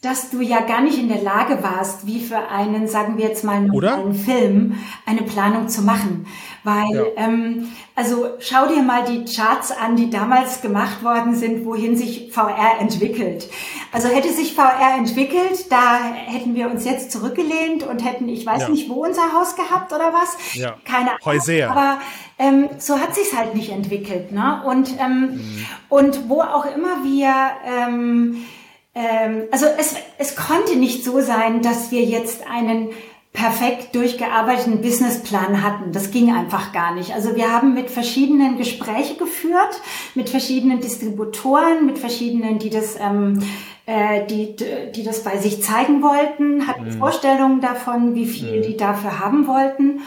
S2: dass du ja gar nicht in der Lage warst, wie für einen, sagen wir jetzt mal, einen Film, eine Planung zu machen. Weil, ja. ähm, also schau dir mal die Charts an, die damals gemacht worden sind, wohin sich VR entwickelt. Also hätte sich VR entwickelt, da hätten wir uns jetzt zurückgelehnt und hätten, ich weiß ja. nicht, wo unser Haus gehabt oder was.
S1: Ja.
S2: Keine Ahnung.
S1: Häuser.
S2: Aber ähm, so hat sich's halt nicht entwickelt. Ne? Und, ähm, mhm. und wo auch immer wir... Ähm, ähm, also es, es konnte nicht so sein, dass wir jetzt einen perfekt durchgearbeiteten Businessplan hatten. Das ging einfach gar nicht. Also wir haben mit verschiedenen Gespräche geführt, mit verschiedenen Distributoren, mit verschiedenen, die das, ähm, äh, die, die das bei sich zeigen wollten, hatten mhm. Vorstellungen davon, wie viel mhm. die dafür haben wollten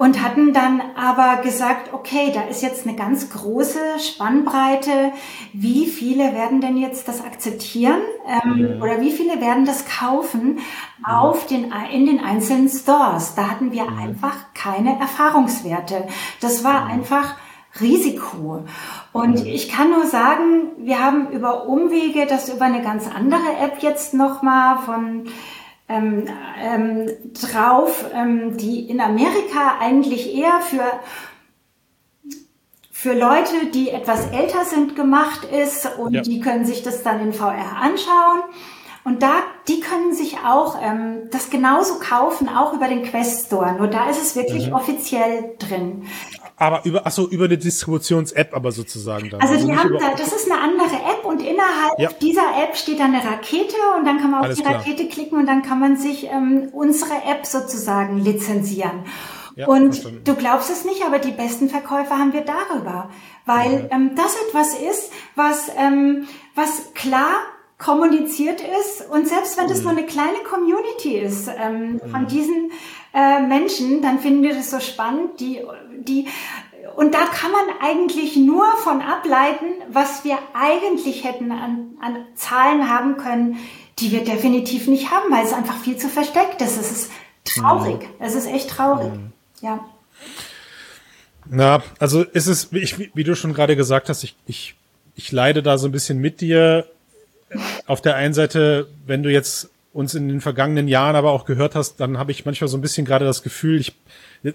S2: und hatten dann aber gesagt, okay, da ist jetzt eine ganz große Spannbreite. Wie viele werden denn jetzt das akzeptieren ähm, mhm. oder wie viele werden das kaufen mhm. auf den, in den einzelnen Stores? Da hatten wir mhm. einfach keine Erfahrungswerte. Das war einfach Risiko. Und ich kann nur sagen, wir haben über Umwege das über eine ganz andere App jetzt nochmal von ähm, ähm, drauf, ähm, die in Amerika eigentlich eher für für Leute, die etwas älter sind, gemacht ist und ja. die können sich das dann in VR anschauen. Und da, die können sich auch ähm, das genauso kaufen, auch über den Quest Store. Nur da ist es wirklich mhm. offiziell drin.
S1: Aber über, ach so, über eine Distributions-App aber sozusagen
S2: dann. Also, also die haben da, das ist eine andere App und innerhalb ja. dieser App steht dann eine Rakete und dann kann man auf Alles die klar. Rakete klicken und dann kann man sich ähm, unsere App sozusagen lizenzieren. Ja, und verstanden. du glaubst es nicht, aber die besten Verkäufer haben wir darüber, weil ja. ähm, das etwas ist, was, ähm, was klar kommuniziert ist und selbst wenn das mhm. nur eine kleine Community ist ähm, mhm. von diesen äh, Menschen, dann finden wir das so spannend, die, die und da kann man eigentlich nur von ableiten, was wir eigentlich hätten an, an Zahlen haben können, die wir definitiv nicht haben, weil es einfach viel zu versteckt ist. Es ist traurig. Mhm. Es ist echt traurig. Mhm. Ja.
S1: Na, also ist es, ich, wie du schon gerade gesagt hast, ich, ich, ich leide da so ein bisschen mit dir. Auf der einen Seite, wenn du jetzt uns in den vergangenen Jahren aber auch gehört hast, dann habe ich manchmal so ein bisschen gerade das Gefühl, ich,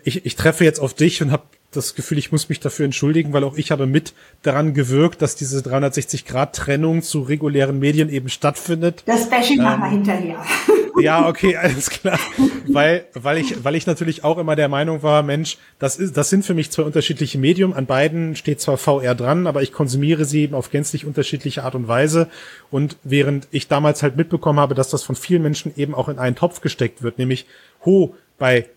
S1: ich, ich treffe jetzt auf dich und habe das Gefühl, ich muss mich dafür entschuldigen, weil auch ich habe mit daran gewirkt, dass diese 360-Grad-Trennung zu regulären Medien eben stattfindet.
S2: Das Bashing ähm, machen wir hinterher.
S1: Ja, okay, alles klar. weil, weil ich, weil ich natürlich auch immer der Meinung war, Mensch, das ist, das sind für mich zwei unterschiedliche Medium. An beiden steht zwar VR dran, aber ich konsumiere sie eben auf gänzlich unterschiedliche Art und Weise. Und während ich damals halt mitbekommen habe, dass das von vielen Menschen eben auch in einen Topf gesteckt wird, nämlich, ho, bei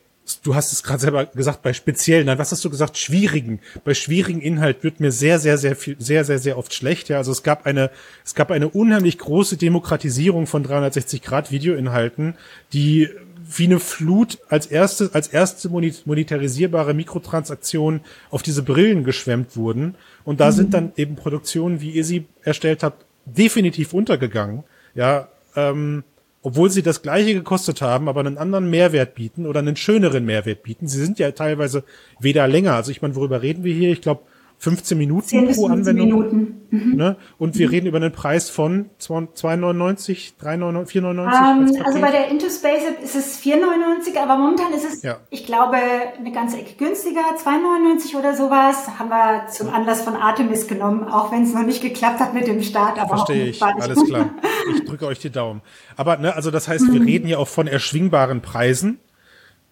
S1: du hast es gerade selber gesagt, bei speziellen, nein, was hast du gesagt, schwierigen. Bei schwierigen Inhalt wird mir sehr, sehr, sehr viel, sehr, sehr, sehr oft schlecht. Ja, also es gab eine, es gab eine unheimlich große Demokratisierung von 360 Grad Videoinhalten, die wie eine Flut als erste, als erste monetarisierbare Mikrotransaktion auf diese Brillen geschwemmt wurden. Und da mhm. sind dann eben Produktionen, wie ihr sie erstellt habt, definitiv untergegangen. Ja, ähm, obwohl sie das gleiche gekostet haben, aber einen anderen Mehrwert bieten oder einen schöneren Mehrwert bieten. Sie sind ja teilweise weder länger. Also ich meine, worüber reden wir hier? Ich glaube, 15 Minuten pro Anwendung. Minuten. Mhm. Ne? Und wir mhm. reden über einen Preis von 2,99, 3,99, 4,99?
S2: Um, also bei der Into Space ist es 4,99, aber momentan ist es, ja. ich glaube, eine ganze Ecke günstiger, 2,99 oder sowas. Haben wir zum Anlass von Artemis genommen, auch wenn es noch nicht geklappt hat mit dem Start.
S1: Aber Verstehe ich, alles klar. Ich drücke euch die Daumen. Aber ne, also das heißt, wir mhm. reden ja auch von erschwingbaren Preisen.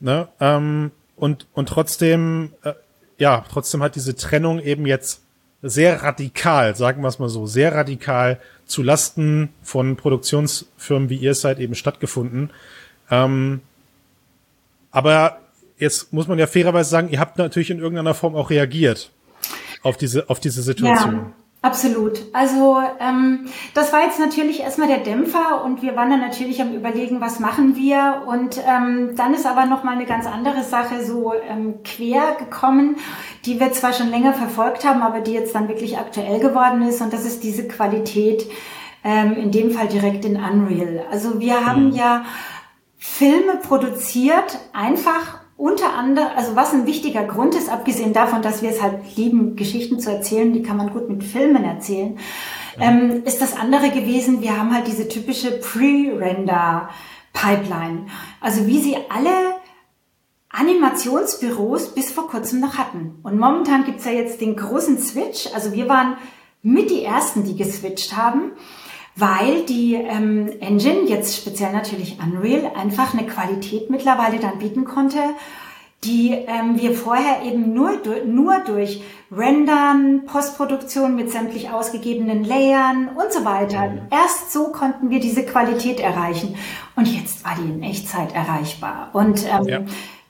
S1: Ne? Ähm, und, und trotzdem äh, ja, trotzdem hat diese Trennung eben jetzt sehr radikal, sagen wir es mal so, sehr radikal zu Lasten von Produktionsfirmen wie ihr seid eben stattgefunden. Ähm, aber jetzt muss man ja fairerweise sagen, ihr habt natürlich in irgendeiner Form auch reagiert auf diese, auf diese Situation. Ja.
S2: Absolut. Also ähm, das war jetzt natürlich erstmal der Dämpfer und wir waren dann natürlich am überlegen, was machen wir. Und ähm, dann ist aber noch mal eine ganz andere Sache so ähm, quer gekommen, die wir zwar schon länger verfolgt haben, aber die jetzt dann wirklich aktuell geworden ist. Und das ist diese Qualität, ähm, in dem Fall direkt in Unreal. Also wir haben mhm. ja Filme produziert, einfach unter anderem, also was ein wichtiger Grund ist, abgesehen davon, dass wir es halt lieben, Geschichten zu erzählen, die kann man gut mit Filmen erzählen, ähm, ist das andere gewesen, wir haben halt diese typische Pre-Render-Pipeline. Also wie sie alle Animationsbüros bis vor kurzem noch hatten. Und momentan gibt's ja jetzt den großen Switch. Also wir waren mit die Ersten, die geswitcht haben weil die ähm, Engine, jetzt speziell natürlich Unreal, einfach eine Qualität mittlerweile dann bieten konnte, die ähm, wir vorher eben nur, nur durch Rendern, Postproduktion mit sämtlich ausgegebenen Layern und so weiter. Mhm. Erst so konnten wir diese Qualität erreichen. Und jetzt war die in Echtzeit erreichbar. Und ähm, ja.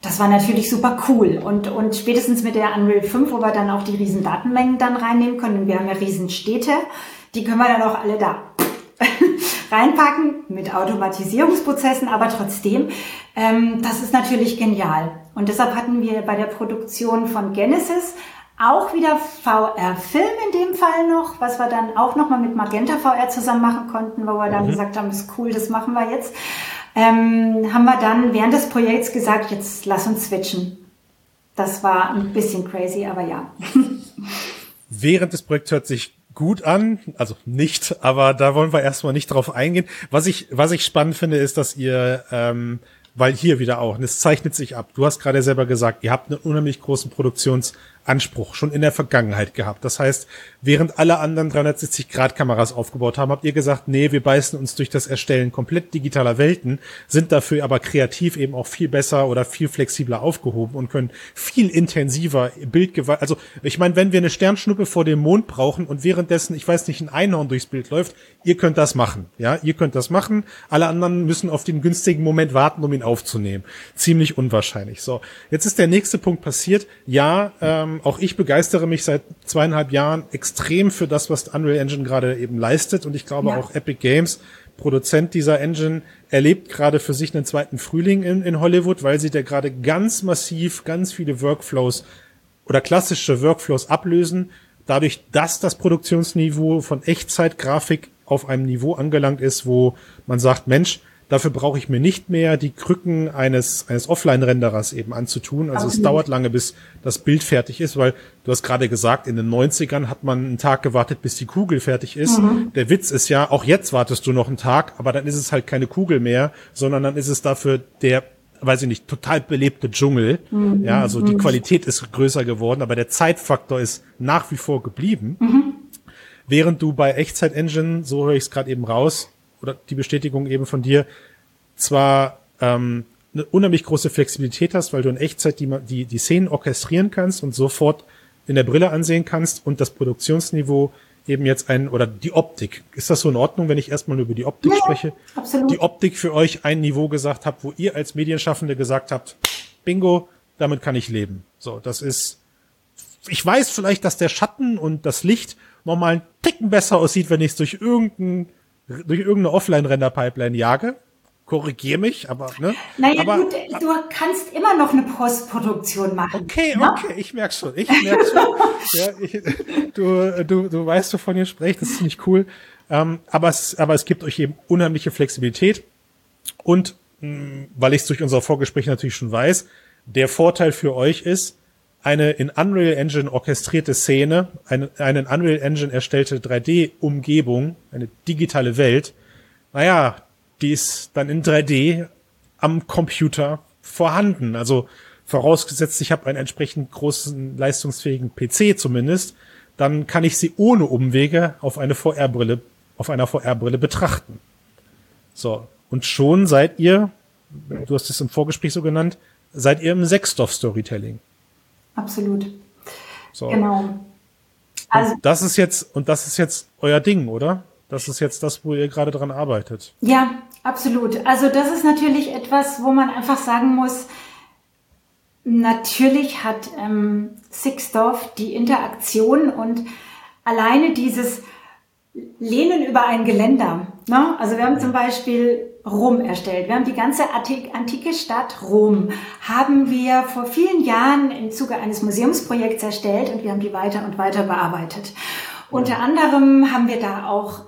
S2: das war natürlich super cool. Und, und spätestens mit der Unreal 5, wo wir dann auch die riesen Datenmengen dann reinnehmen können, wir haben ja riesen Städte, die können wir dann auch alle da reinpacken mit Automatisierungsprozessen, aber trotzdem, ähm, das ist natürlich genial. Und deshalb hatten wir bei der Produktion von Genesis auch wieder VR-Film in dem Fall noch, was wir dann auch nochmal mit Magenta VR zusammen machen konnten, wo wir dann mhm. gesagt haben, ist cool, das machen wir jetzt. Ähm, haben wir dann während des Projekts gesagt, jetzt lass uns switchen. Das war ein bisschen crazy, aber ja.
S1: Während des Projekts hört sich gut an, also nicht, aber da wollen wir erstmal nicht drauf eingehen. Was ich, was ich spannend finde, ist, dass ihr ähm, weil hier wieder auch, und es zeichnet sich ab. Du hast gerade selber gesagt, ihr habt einen unheimlich großen Produktionsanspruch schon in der Vergangenheit gehabt. Das heißt, während alle anderen 360-Grad-Kameras aufgebaut haben, habt ihr gesagt, nee, wir beißen uns durch das Erstellen komplett digitaler Welten, sind dafür aber kreativ eben auch viel besser oder viel flexibler aufgehoben und können viel intensiver Bildgewalt, also ich meine, wenn wir eine Sternschnuppe vor dem Mond brauchen und währenddessen, ich weiß nicht, ein Einhorn durchs Bild läuft, ihr könnt das machen, ja, ihr könnt das machen, alle anderen müssen auf den günstigen Moment warten, um ihn aufzunehmen. Ziemlich unwahrscheinlich. So, jetzt ist der nächste Punkt passiert. Ja, ähm, auch ich begeistere mich seit zweieinhalb Jahren extrem für das, was Unreal Engine gerade eben leistet. Und ich glaube ja. auch Epic Games, Produzent dieser Engine, erlebt gerade für sich einen zweiten Frühling in, in Hollywood, weil sie da gerade ganz massiv ganz viele Workflows oder klassische Workflows ablösen, dadurch, dass das Produktionsniveau von Echtzeitgrafik auf einem Niveau angelangt ist, wo man sagt, Mensch, Dafür brauche ich mir nicht mehr die Krücken eines, eines Offline-Renderers eben anzutun. Also okay. es dauert lange, bis das Bild fertig ist, weil du hast gerade gesagt, in den 90ern hat man einen Tag gewartet, bis die Kugel fertig ist. Mhm. Der Witz ist ja, auch jetzt wartest du noch einen Tag, aber dann ist es halt keine Kugel mehr, sondern dann ist es dafür der weiß ich nicht, total belebte Dschungel. Mhm. Ja, also die mhm. Qualität ist größer geworden, aber der Zeitfaktor ist nach wie vor geblieben. Mhm. Während du bei Echtzeit Engine, so höre ich es gerade eben raus, oder die Bestätigung eben von dir, zwar ähm, eine unheimlich große Flexibilität hast, weil du in Echtzeit die, die, die Szenen orchestrieren kannst und sofort in der Brille ansehen kannst und das Produktionsniveau eben jetzt ein, oder die Optik. Ist das so in Ordnung, wenn ich erstmal über die Optik ja, spreche? Absolut. Die Optik für euch ein Niveau gesagt habt, wo ihr als Medienschaffende gesagt habt, bingo, damit kann ich leben. So, das ist, ich weiß vielleicht, dass der Schatten und das Licht nochmal einen Ticken besser aussieht, wenn ich es durch irgendein durch irgendeine Offline-Render-Pipeline jage. Korrigier mich, aber ne?
S2: Naja,
S1: aber,
S2: gut, du kannst immer noch eine Postproduktion machen.
S1: Okay, ne? okay, ich merk's schon. Ich merk's schon. ja, ich, du, du, du weißt, wovon ihr sprecht, das ist nicht cool. Ähm, aber, es, aber es gibt euch eben unheimliche Flexibilität. Und mh, weil ich es durch unser Vorgespräch natürlich schon weiß, der Vorteil für euch ist, eine in Unreal Engine orchestrierte Szene, eine, eine in Unreal Engine erstellte 3D-Umgebung, eine digitale Welt, naja, die ist dann in 3D am Computer vorhanden. Also vorausgesetzt, ich habe einen entsprechend großen, leistungsfähigen PC zumindest, dann kann ich sie ohne Umwege auf eine VR-Brille, auf einer VR-Brille betrachten. So. Und schon seid ihr, du hast es im Vorgespräch so genannt, seid ihr im Sexstoff-Storytelling
S2: absolut.
S1: So. Genau. Also, und das ist jetzt, und das ist jetzt euer Ding, oder? Das ist jetzt das, wo ihr gerade dran arbeitet.
S2: Ja, absolut. Also das ist natürlich etwas, wo man einfach sagen muss, natürlich hat ähm, Sixdorf die Interaktion und alleine dieses Lehnen über ein Geländer. Ne? Also wir haben zum Beispiel Rom erstellt. Wir haben die ganze antike Stadt Rom, haben wir vor vielen Jahren im Zuge eines Museumsprojekts erstellt und wir haben die weiter und weiter bearbeitet. Unter anderem haben wir da auch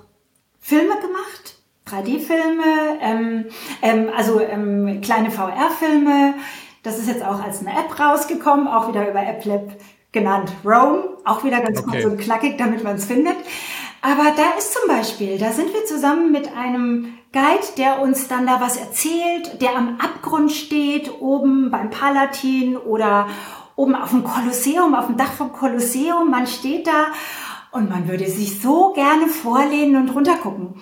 S2: Filme gemacht, 3D-Filme, ähm, ähm, also ähm, kleine VR-Filme. Das ist jetzt auch als eine App rausgekommen, auch wieder über AppLab genannt Rome, auch wieder ganz okay. kurz und knackig, damit man es findet. Aber da ist zum Beispiel, da sind wir zusammen mit einem Guide, der uns dann da was erzählt, der am Abgrund steht, oben beim Palatin oder oben auf dem Kolosseum, auf dem Dach vom Kolosseum. Man steht da und man würde sich so gerne vorlehnen und runtergucken.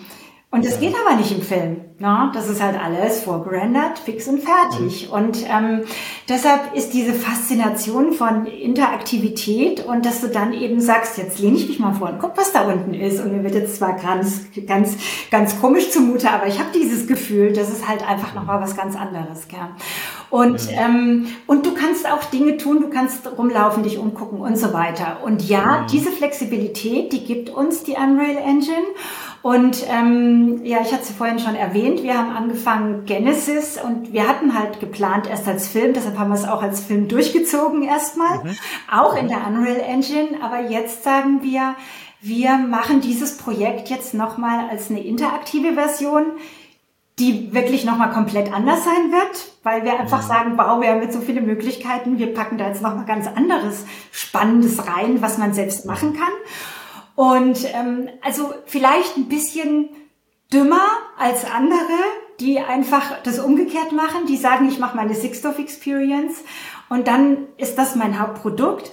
S2: Und das geht aber nicht im Film. Ne? Das ist halt alles vorgerendert, fix und fertig. Mhm. Und ähm, deshalb ist diese Faszination von Interaktivität und dass du dann eben sagst, jetzt lehne ich mich mal vor und guck, was da unten ist. Und mir wird jetzt zwar ganz, ganz, ganz komisch zumute, aber ich habe dieses Gefühl, das ist halt einfach nochmal was ganz anderes. Gell? Und, ja. ähm, und du kannst auch Dinge tun, du kannst rumlaufen, dich umgucken und so weiter. Und ja, mhm. diese Flexibilität, die gibt uns die Unreal Engine. Und ähm, ja, ich hatte es vorhin schon erwähnt, wir haben angefangen Genesis und wir hatten halt geplant erst als Film, deshalb haben wir es auch als Film durchgezogen erstmal, mhm. auch in der Unreal Engine. Aber jetzt sagen wir, wir machen dieses Projekt jetzt nochmal als eine interaktive Version, die wirklich nochmal komplett anders sein wird, weil wir einfach mhm. sagen, wow, wir haben jetzt so viele Möglichkeiten, wir packen da jetzt nochmal ganz anderes Spannendes rein, was man selbst machen kann. Und ähm, also vielleicht ein bisschen dümmer als andere, die einfach das umgekehrt machen, die sagen, ich mache meine Sixtoph Experience und dann ist das mein Hauptprodukt.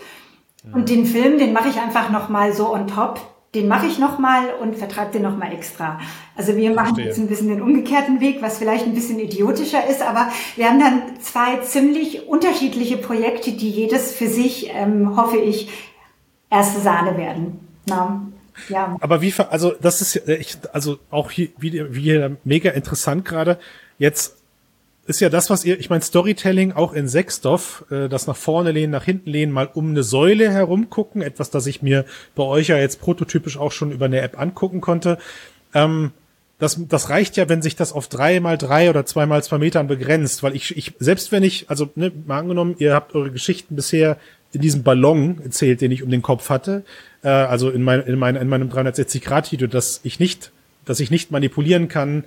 S2: Und den Film, den mache ich einfach nochmal so on top. Den mache ich nochmal und vertreibe den nochmal extra. Also wir machen jetzt ein bisschen den umgekehrten Weg, was vielleicht ein bisschen idiotischer ist, aber wir haben dann zwei ziemlich unterschiedliche Projekte, die jedes für sich, ähm, hoffe ich, erste Sahne werden. Na,
S1: ja. Aber wie, also das ist ja, ich, also auch hier, wie, wie mega interessant gerade. Jetzt ist ja das, was ihr, ich meine, Storytelling auch in Sexstoff, äh, das nach vorne lehnen, nach hinten lehnen, mal um eine Säule herum gucken, etwas, das ich mir bei euch ja jetzt prototypisch auch schon über eine App angucken konnte. Ähm, das, das reicht ja, wenn sich das auf drei mal drei oder zwei mal zwei Metern begrenzt, weil ich, ich selbst wenn ich, also ne, mal angenommen, ihr habt eure Geschichten bisher in diesem Ballon erzählt, den ich um den Kopf hatte, äh, also in, mein, in, mein, in meinem 360 Grad Video, dass ich nicht, dass ich nicht manipulieren kann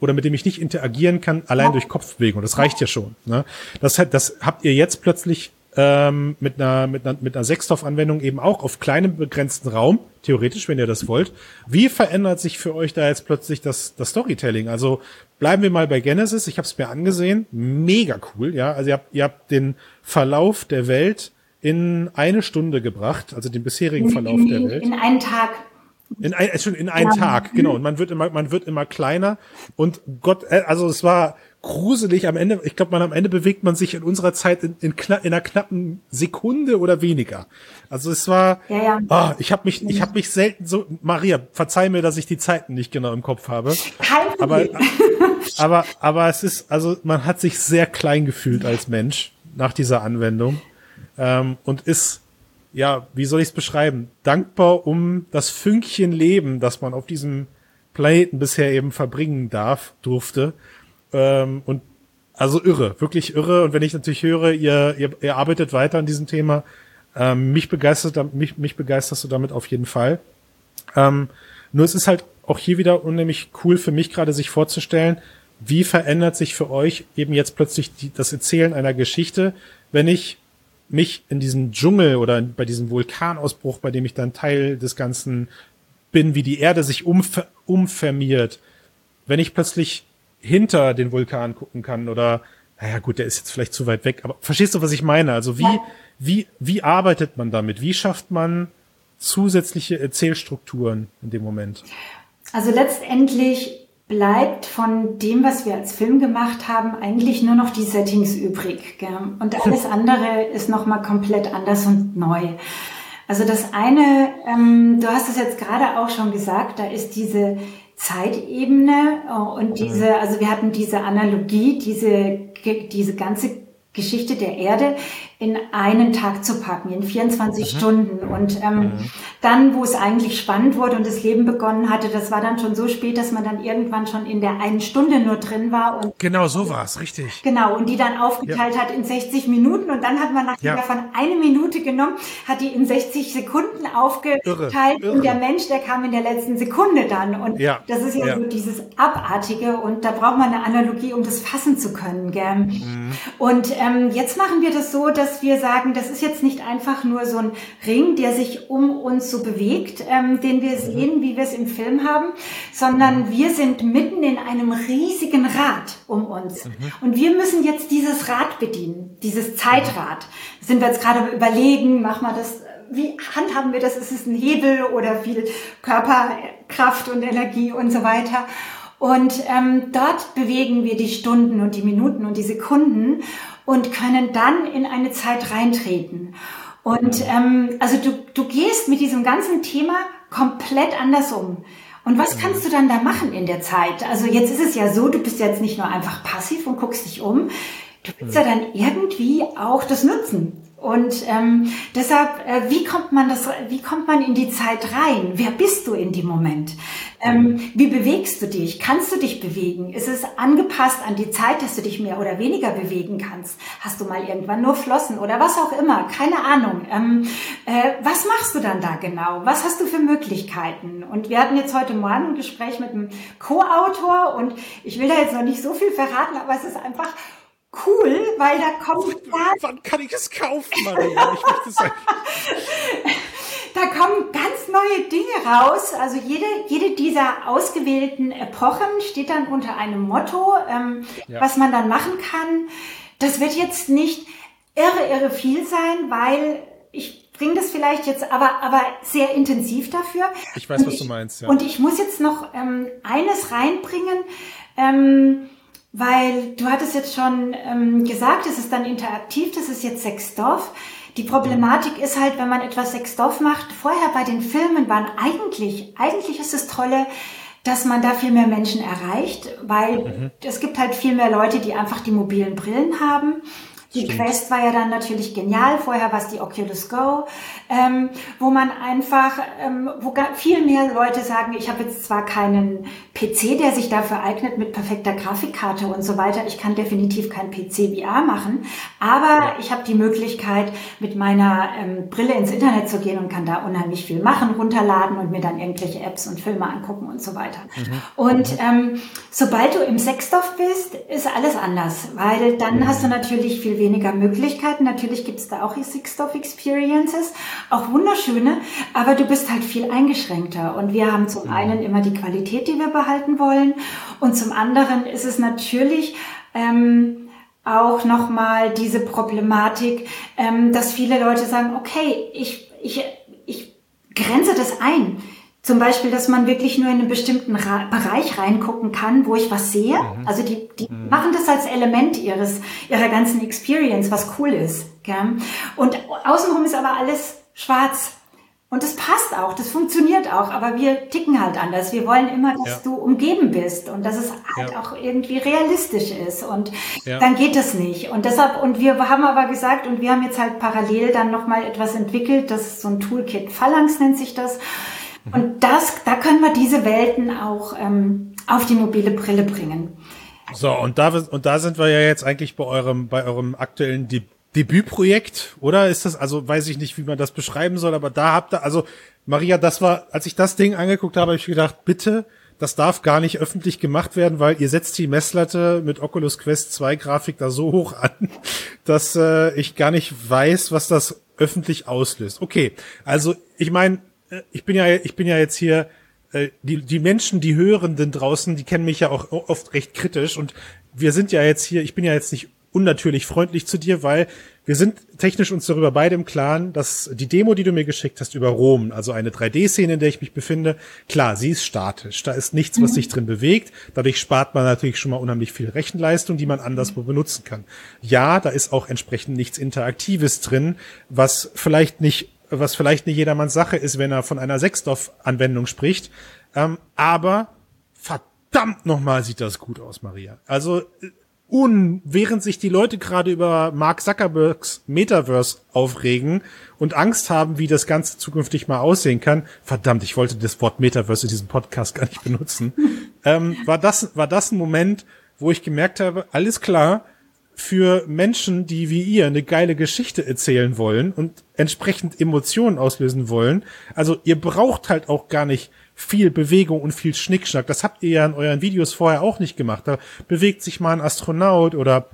S1: oder mit dem ich nicht interagieren kann, allein durch Kopfbewegung. Das reicht ja schon. Ne? Das, das habt ihr jetzt plötzlich ähm, mit einer mit einer, mit einer Sexstoff-Anwendung eben auch auf kleinem begrenzten Raum, theoretisch, wenn ihr das wollt. Wie verändert sich für euch da jetzt plötzlich das, das Storytelling? Also bleiben wir mal bei Genesis. Ich habe es mir angesehen, mega cool. Ja, also ihr habt, ihr habt den Verlauf der Welt in eine Stunde gebracht, also den bisherigen Verlauf der Welt.
S2: In einen Tag.
S1: In ein, schon in einen ja. Tag, genau. Und man wird immer, man wird immer kleiner. Und Gott, äh, also es war gruselig am Ende. Ich glaube, man am Ende bewegt man sich in unserer Zeit in, in, knapp, in einer knappen Sekunde oder weniger. Also es war, ja, ja. Oh, ich habe mich, ich habe mich selten so, Maria, verzeih mir, dass ich die Zeiten nicht genau im Kopf habe. Kein aber, aber, aber es ist, also man hat sich sehr klein gefühlt als Mensch nach dieser Anwendung ähm, und ist ja, wie soll ich es beschreiben, dankbar um das Fünkchen Leben, das man auf diesem Planeten bisher eben verbringen darf, durfte. Ähm, und also irre, wirklich irre. Und wenn ich natürlich höre, ihr, ihr, ihr arbeitet weiter an diesem Thema, ähm, mich begeistert, mich, mich begeisterst du damit auf jeden Fall. Ähm, nur es ist halt auch hier wieder unheimlich cool für mich gerade sich vorzustellen, wie verändert sich für euch eben jetzt plötzlich die, das Erzählen einer Geschichte, wenn ich mich in diesem Dschungel oder bei diesem Vulkanausbruch, bei dem ich dann Teil des Ganzen bin, wie die Erde sich umver umvermiert, wenn ich plötzlich hinter den Vulkan gucken kann oder naja gut, der ist jetzt vielleicht zu weit weg, aber verstehst du, was ich meine? Also wie, ja. wie, wie arbeitet man damit? Wie schafft man zusätzliche Erzählstrukturen in dem Moment?
S2: Also letztendlich bleibt von dem, was wir als Film gemacht haben, eigentlich nur noch die Settings übrig. Gell? Und alles andere ist nochmal komplett anders und neu. Also das eine, ähm, du hast es jetzt gerade auch schon gesagt, da ist diese Zeitebene äh, und mhm. diese, also wir hatten diese Analogie, diese, diese ganze Geschichte der Erde in einen Tag zu packen, in 24 mhm. Stunden. Und ähm, mhm. dann, wo es eigentlich spannend wurde und das Leben begonnen hatte, das war dann schon so spät, dass man dann irgendwann schon in der einen Stunde nur drin war. Und
S1: genau, so war es, richtig.
S2: Genau, und die dann aufgeteilt ja. hat in 60 Minuten. Und dann hat man nachher ja. davon eine Minute genommen, hat die in 60 Sekunden aufgeteilt. Irre. Irre. Und der Mensch, der kam in der letzten Sekunde dann. Und ja. das ist ja, so dieses Abartige. Und da braucht man eine Analogie, um das fassen zu können. Gell? Mhm. Und ähm, jetzt machen wir das so, dass dass wir sagen, das ist jetzt nicht einfach nur so ein Ring, der sich um uns so bewegt, ähm, den wir sehen, wie wir es im Film haben, sondern wir sind mitten in einem riesigen Rad um uns. Mhm. Und wir müssen jetzt dieses Rad bedienen, dieses Zeitrad. Sind wir jetzt gerade überlegen, machen wir das wie handhaben wir das? Ist es ein Hebel oder viel Körperkraft und Energie und so weiter? Und ähm, dort bewegen wir die Stunden und die Minuten und die Sekunden und können dann in eine Zeit reintreten. Und ähm, also du, du gehst mit diesem ganzen Thema komplett anders um. Und was kannst du dann da machen in der Zeit? Also jetzt ist es ja so, du bist jetzt nicht nur einfach passiv und guckst dich um, du willst ja dann irgendwie auch das nutzen. Und ähm, deshalb, äh, wie kommt man das, wie kommt man in die Zeit rein? Wer bist du in dem Moment? Ähm, wie bewegst du dich? Kannst du dich bewegen? Ist es angepasst an die Zeit, dass du dich mehr oder weniger bewegen kannst? Hast du mal irgendwann nur Flossen oder was auch immer? Keine Ahnung. Ähm, äh, was machst du dann da genau? Was hast du für Möglichkeiten? Und wir hatten jetzt heute Morgen ein Gespräch mit einem Co-Autor und ich will da jetzt noch nicht so viel verraten, aber es ist einfach cool, weil da kommt
S1: Wann kann ich es kaufen, Maria? Ich möchte es
S2: da kommen ganz neue Dinge raus. Also jede, jede dieser ausgewählten Epochen steht dann unter einem Motto, ähm, ja. was man dann machen kann. Das wird jetzt nicht irre, irre viel sein, weil ich bringe das vielleicht jetzt aber, aber sehr intensiv dafür.
S1: Ich weiß, und was ich, du meinst.
S2: Ja. Und ich muss jetzt noch ähm, eines reinbringen. Ähm, weil du hattest jetzt schon ähm, gesagt, es ist dann interaktiv, das ist jetzt Sexstoff. Die Problematik ist halt, wenn man etwas Sexstoff macht, vorher bei den Filmen waren eigentlich, eigentlich ist es tolle, dass man da viel mehr Menschen erreicht, weil mhm. es gibt halt viel mehr Leute, die einfach die mobilen Brillen haben die Stimmt. Quest war ja dann natürlich genial. Vorher war es die Oculus Go, ähm, wo man einfach, ähm, wo viel mehr Leute sagen, ich habe jetzt zwar keinen PC, der sich dafür eignet mit perfekter Grafikkarte und so weiter. Ich kann definitiv kein PC VR machen, aber ja. ich habe die Möglichkeit, mit meiner ähm, Brille ins Internet zu gehen und kann da unheimlich viel machen, runterladen und mir dann irgendwelche Apps und Filme angucken und so weiter. Mhm. Und mhm. Ähm, sobald du im Sexstoff bist, ist alles anders, weil dann mhm. hast du natürlich viel weniger Möglichkeiten. Natürlich gibt es da auch Six-Stop Experiences, auch wunderschöne, aber du bist halt viel eingeschränkter. Und wir haben zum einen immer die Qualität, die wir behalten wollen, und zum anderen ist es natürlich ähm, auch nochmal diese Problematik, ähm, dass viele Leute sagen, okay, ich, ich, ich grenze das ein. Zum Beispiel, dass man wirklich nur in einen bestimmten Ra Bereich reingucken kann, wo ich was sehe. Mhm. Also die, die mhm. machen das als Element ihres, ihrer ganzen Experience, was cool ist. Gell? Und außenrum ist aber alles schwarz. Und das passt auch, das funktioniert auch, aber wir ticken halt anders. Wir wollen immer, dass ja. du umgeben bist und dass es halt ja. auch irgendwie realistisch ist. Und ja. dann geht es nicht. Und deshalb, und wir haben aber gesagt, und wir haben jetzt halt parallel dann nochmal etwas entwickelt, das ist so ein Toolkit, Phalanx nennt sich das. Und das, da können wir diese Welten auch ähm, auf die mobile Brille bringen.
S1: So, und da, und da sind wir ja jetzt eigentlich bei eurem, bei eurem aktuellen De Debütprojekt, oder? Ist das, also weiß ich nicht, wie man das beschreiben soll, aber da habt ihr, also Maria, das war, als ich das Ding angeguckt habe, habe ich gedacht, bitte, das darf gar nicht öffentlich gemacht werden, weil ihr setzt die Messlatte mit Oculus Quest 2 Grafik da so hoch an, dass äh, ich gar nicht weiß, was das öffentlich auslöst. Okay, also ich meine, ich bin ja, ich bin ja jetzt hier, äh, die, die Menschen, die Hörenden draußen, die kennen mich ja auch oft recht kritisch und wir sind ja jetzt hier, ich bin ja jetzt nicht unnatürlich freundlich zu dir, weil wir sind technisch uns darüber beide im Klaren, dass die Demo, die du mir geschickt hast über Rom, also eine 3D-Szene, in der ich mich befinde, klar, sie ist statisch. Da ist nichts, was mhm. sich drin bewegt. Dadurch spart man natürlich schon mal unheimlich viel Rechenleistung, die man anderswo benutzen kann. Ja, da ist auch entsprechend nichts Interaktives drin, was vielleicht nicht was vielleicht nicht jedermanns Sache ist, wenn er von einer Sexstoff-Anwendung spricht. Ähm, aber verdammt nochmal sieht das gut aus, Maria. Also un, während sich die Leute gerade über Mark Zuckerbergs Metaverse aufregen und Angst haben, wie das Ganze zukünftig mal aussehen kann, verdammt, ich wollte das Wort Metaverse in diesem Podcast gar nicht benutzen, ähm, war das, war das ein Moment, wo ich gemerkt habe, alles klar, für Menschen, die wie ihr eine geile Geschichte erzählen wollen und entsprechend Emotionen auslösen wollen. Also ihr braucht halt auch gar nicht viel Bewegung und viel Schnickschnack. Das habt ihr ja in euren Videos vorher auch nicht gemacht. Da bewegt sich mal ein Astronaut oder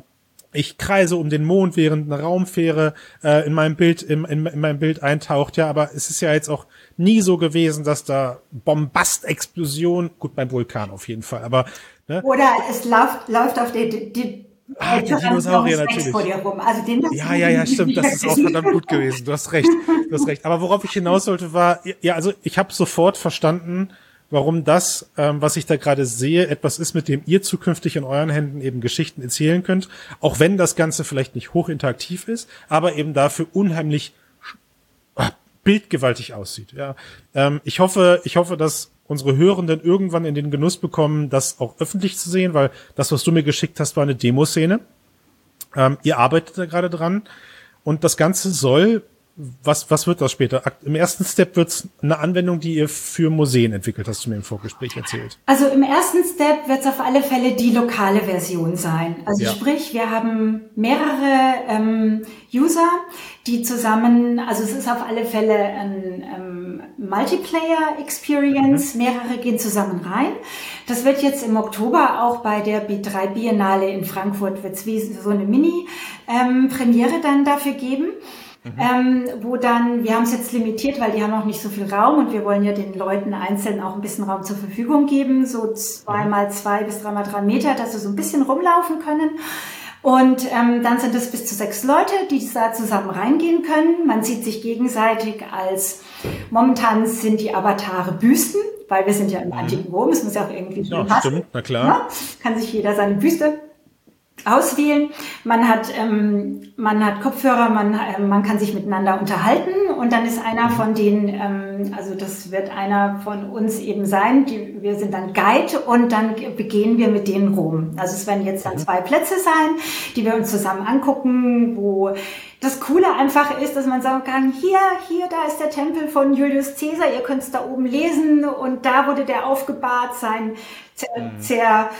S1: ich kreise um den Mond, während eine Raumfähre äh, in meinem Bild in, in, in meinem Bild eintaucht. Ja, aber es ist ja jetzt auch nie so gewesen, dass da Bombastexplosion, gut beim Vulkan auf jeden Fall, aber
S2: ne? oder es läuft läuft auf die, die
S1: Ah, die Dinosaurier natürlich. Also den ja, ja, ja, stimmt. Das ist auch verdammt gut gewesen. Du hast recht. Du hast recht. Aber worauf ich hinaus sollte, war, ja, also ich habe sofort verstanden, warum das, ähm, was ich da gerade sehe, etwas ist, mit dem ihr zukünftig in euren Händen eben Geschichten erzählen könnt. Auch wenn das Ganze vielleicht nicht hochinteraktiv ist, aber eben dafür unheimlich bildgewaltig aussieht. Ja, ähm, ich hoffe, ich hoffe, dass unsere Hörenden irgendwann in den Genuss bekommen, das auch öffentlich zu sehen, weil das, was du mir geschickt hast, war eine Demoszene. Ähm, ihr arbeitet da gerade dran und das Ganze soll was, was wird das später? Im ersten Step wird es eine Anwendung, die ihr für Museen entwickelt, hast du mir im Vorgespräch erzählt.
S2: Also im ersten Step wird es auf alle Fälle die lokale Version sein. Also ja. sprich, wir haben mehrere ähm, User, die zusammen, also es ist auf alle Fälle ein ähm, Multiplayer-Experience, mhm. mehrere gehen zusammen rein. Das wird jetzt im Oktober auch bei der B3 Biennale in Frankfurt, wird es wie so eine Mini-Premiere ähm, dann dafür geben. Mhm. Ähm, wo dann, wir haben es jetzt limitiert, weil die haben auch nicht so viel Raum und wir wollen ja den Leuten einzeln auch ein bisschen Raum zur Verfügung geben, so zweimal zwei bis dreimal drei Meter, dass sie so ein bisschen rumlaufen können. Und ähm, dann sind es bis zu sechs Leute, die da zusammen reingehen können. Man sieht sich gegenseitig als, momentan sind die Avatare Büsten, weil wir sind ja im mhm. antiken Rom, es muss ja auch irgendwie
S1: ja, passen. Stimmt, na klar. Ja,
S2: kann sich jeder seine Büste auswählen. Man hat, ähm, man hat Kopfhörer, man, äh, man kann sich miteinander unterhalten und dann ist einer von denen, ähm, also das wird einer von uns eben sein, die, wir sind dann Guide und dann begehen wir mit denen rum. Also es werden jetzt dann mhm. zwei Plätze sein, die wir uns zusammen angucken, wo das Coole einfach ist, dass man sagen kann, hier, hier, da ist der Tempel von Julius Caesar, ihr könnt es da oben lesen und da wurde der aufgebahrt, sein zer, mhm. zer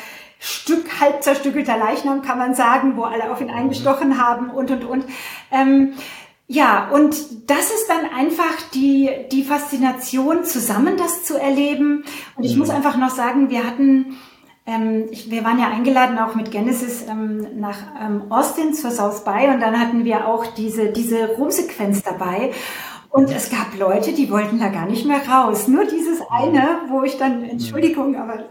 S2: Stück, halb zerstückelter Leichnam, kann man sagen, wo alle auf ihn eingestochen haben und, und, und. Ähm, ja, und das ist dann einfach die, die Faszination, zusammen das zu erleben. Und ich mhm. muss einfach noch sagen, wir hatten, ähm, ich, wir waren ja eingeladen auch mit Genesis ähm, nach ähm, Austin zur South By und dann hatten wir auch diese, diese Rumsequenz dabei. Und es gab Leute, die wollten da gar nicht mehr raus. Nur dieses eine, wo ich dann, Entschuldigung, aber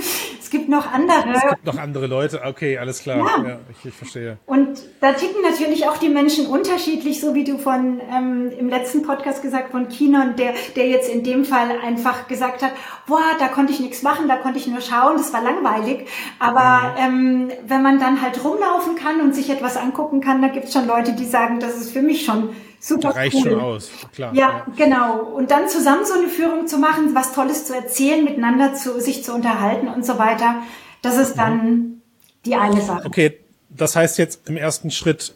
S2: es gibt noch andere. Es
S1: gibt noch andere Leute, okay, alles klar. Ja, ja ich, ich, verstehe.
S2: Und da ticken natürlich auch die Menschen unterschiedlich, so wie du von ähm, im letzten Podcast gesagt von Kinon, der, der jetzt in dem Fall einfach gesagt hat, boah, da konnte ich nichts machen, da konnte ich nur schauen, das war langweilig. Aber mhm. ähm, wenn man dann halt rumlaufen kann und sich etwas angucken kann, da gibt es schon Leute, die sagen, das ist für mich schon Super
S1: reicht cool. schon aus, klar.
S2: Ja, ja, genau. Und dann zusammen so eine Führung zu machen, was Tolles zu erzählen, miteinander zu, sich zu unterhalten und so weiter, das ist dann mhm. die eine Sache.
S1: Okay, das heißt jetzt im ersten Schritt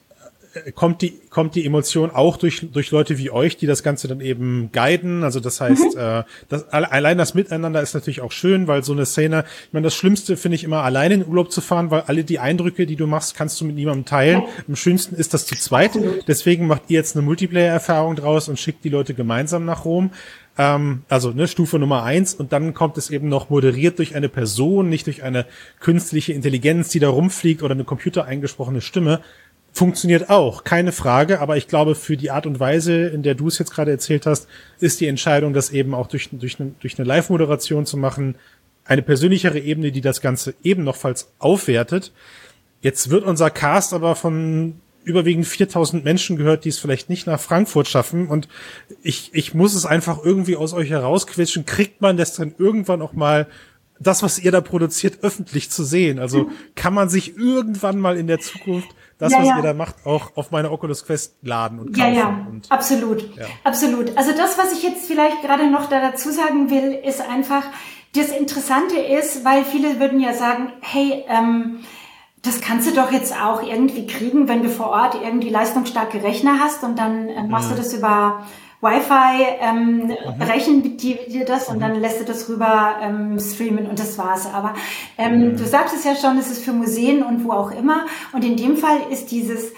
S1: kommt die, kommt die Emotion auch durch, durch Leute wie euch, die das Ganze dann eben guiden. Also das heißt, mhm. äh, das, allein das Miteinander ist natürlich auch schön, weil so eine Szene, ich meine, das Schlimmste finde ich immer, alleine in Urlaub zu fahren, weil alle die Eindrücke, die du machst, kannst du mit niemandem teilen. Am schönsten ist das zu zweit. Deswegen macht ihr jetzt eine Multiplayer-Erfahrung draus und schickt die Leute gemeinsam nach Rom. Ähm, also ne, Stufe Nummer eins und dann kommt es eben noch moderiert durch eine Person, nicht durch eine künstliche Intelligenz, die da rumfliegt oder eine computereingesprochene Stimme funktioniert auch, keine Frage, aber ich glaube, für die Art und Weise, in der du es jetzt gerade erzählt hast, ist die Entscheidung, das eben auch durch, durch, eine, durch eine Live-Moderation zu machen, eine persönlichere Ebene, die das Ganze eben nochfalls aufwertet. Jetzt wird unser Cast aber von überwiegend 4000 Menschen gehört, die es vielleicht nicht nach Frankfurt schaffen und ich, ich muss es einfach irgendwie aus euch herausquetschen. Kriegt man das dann irgendwann auch mal das, was ihr da produziert, öffentlich zu sehen? Also kann man sich irgendwann mal in der Zukunft das, ja, was ja. ihr da macht, auch auf meine Oculus Quest laden und kaufen.
S2: Ja, ja,
S1: und,
S2: absolut, ja. absolut. Also das, was ich jetzt vielleicht gerade noch da dazu sagen will, ist einfach, das Interessante ist, weil viele würden ja sagen, hey, ähm, das kannst du doch jetzt auch irgendwie kriegen, wenn du vor Ort irgendwie leistungsstarke Rechner hast und dann äh, machst mhm. du das über Wi-Fi ähm, mhm. brechen die, dir das und mhm. dann lässt du das rüber ähm, streamen und das war's. Aber ähm, mhm. du sagst es ja schon, es ist für Museen und wo auch immer. Und in dem Fall ist dieses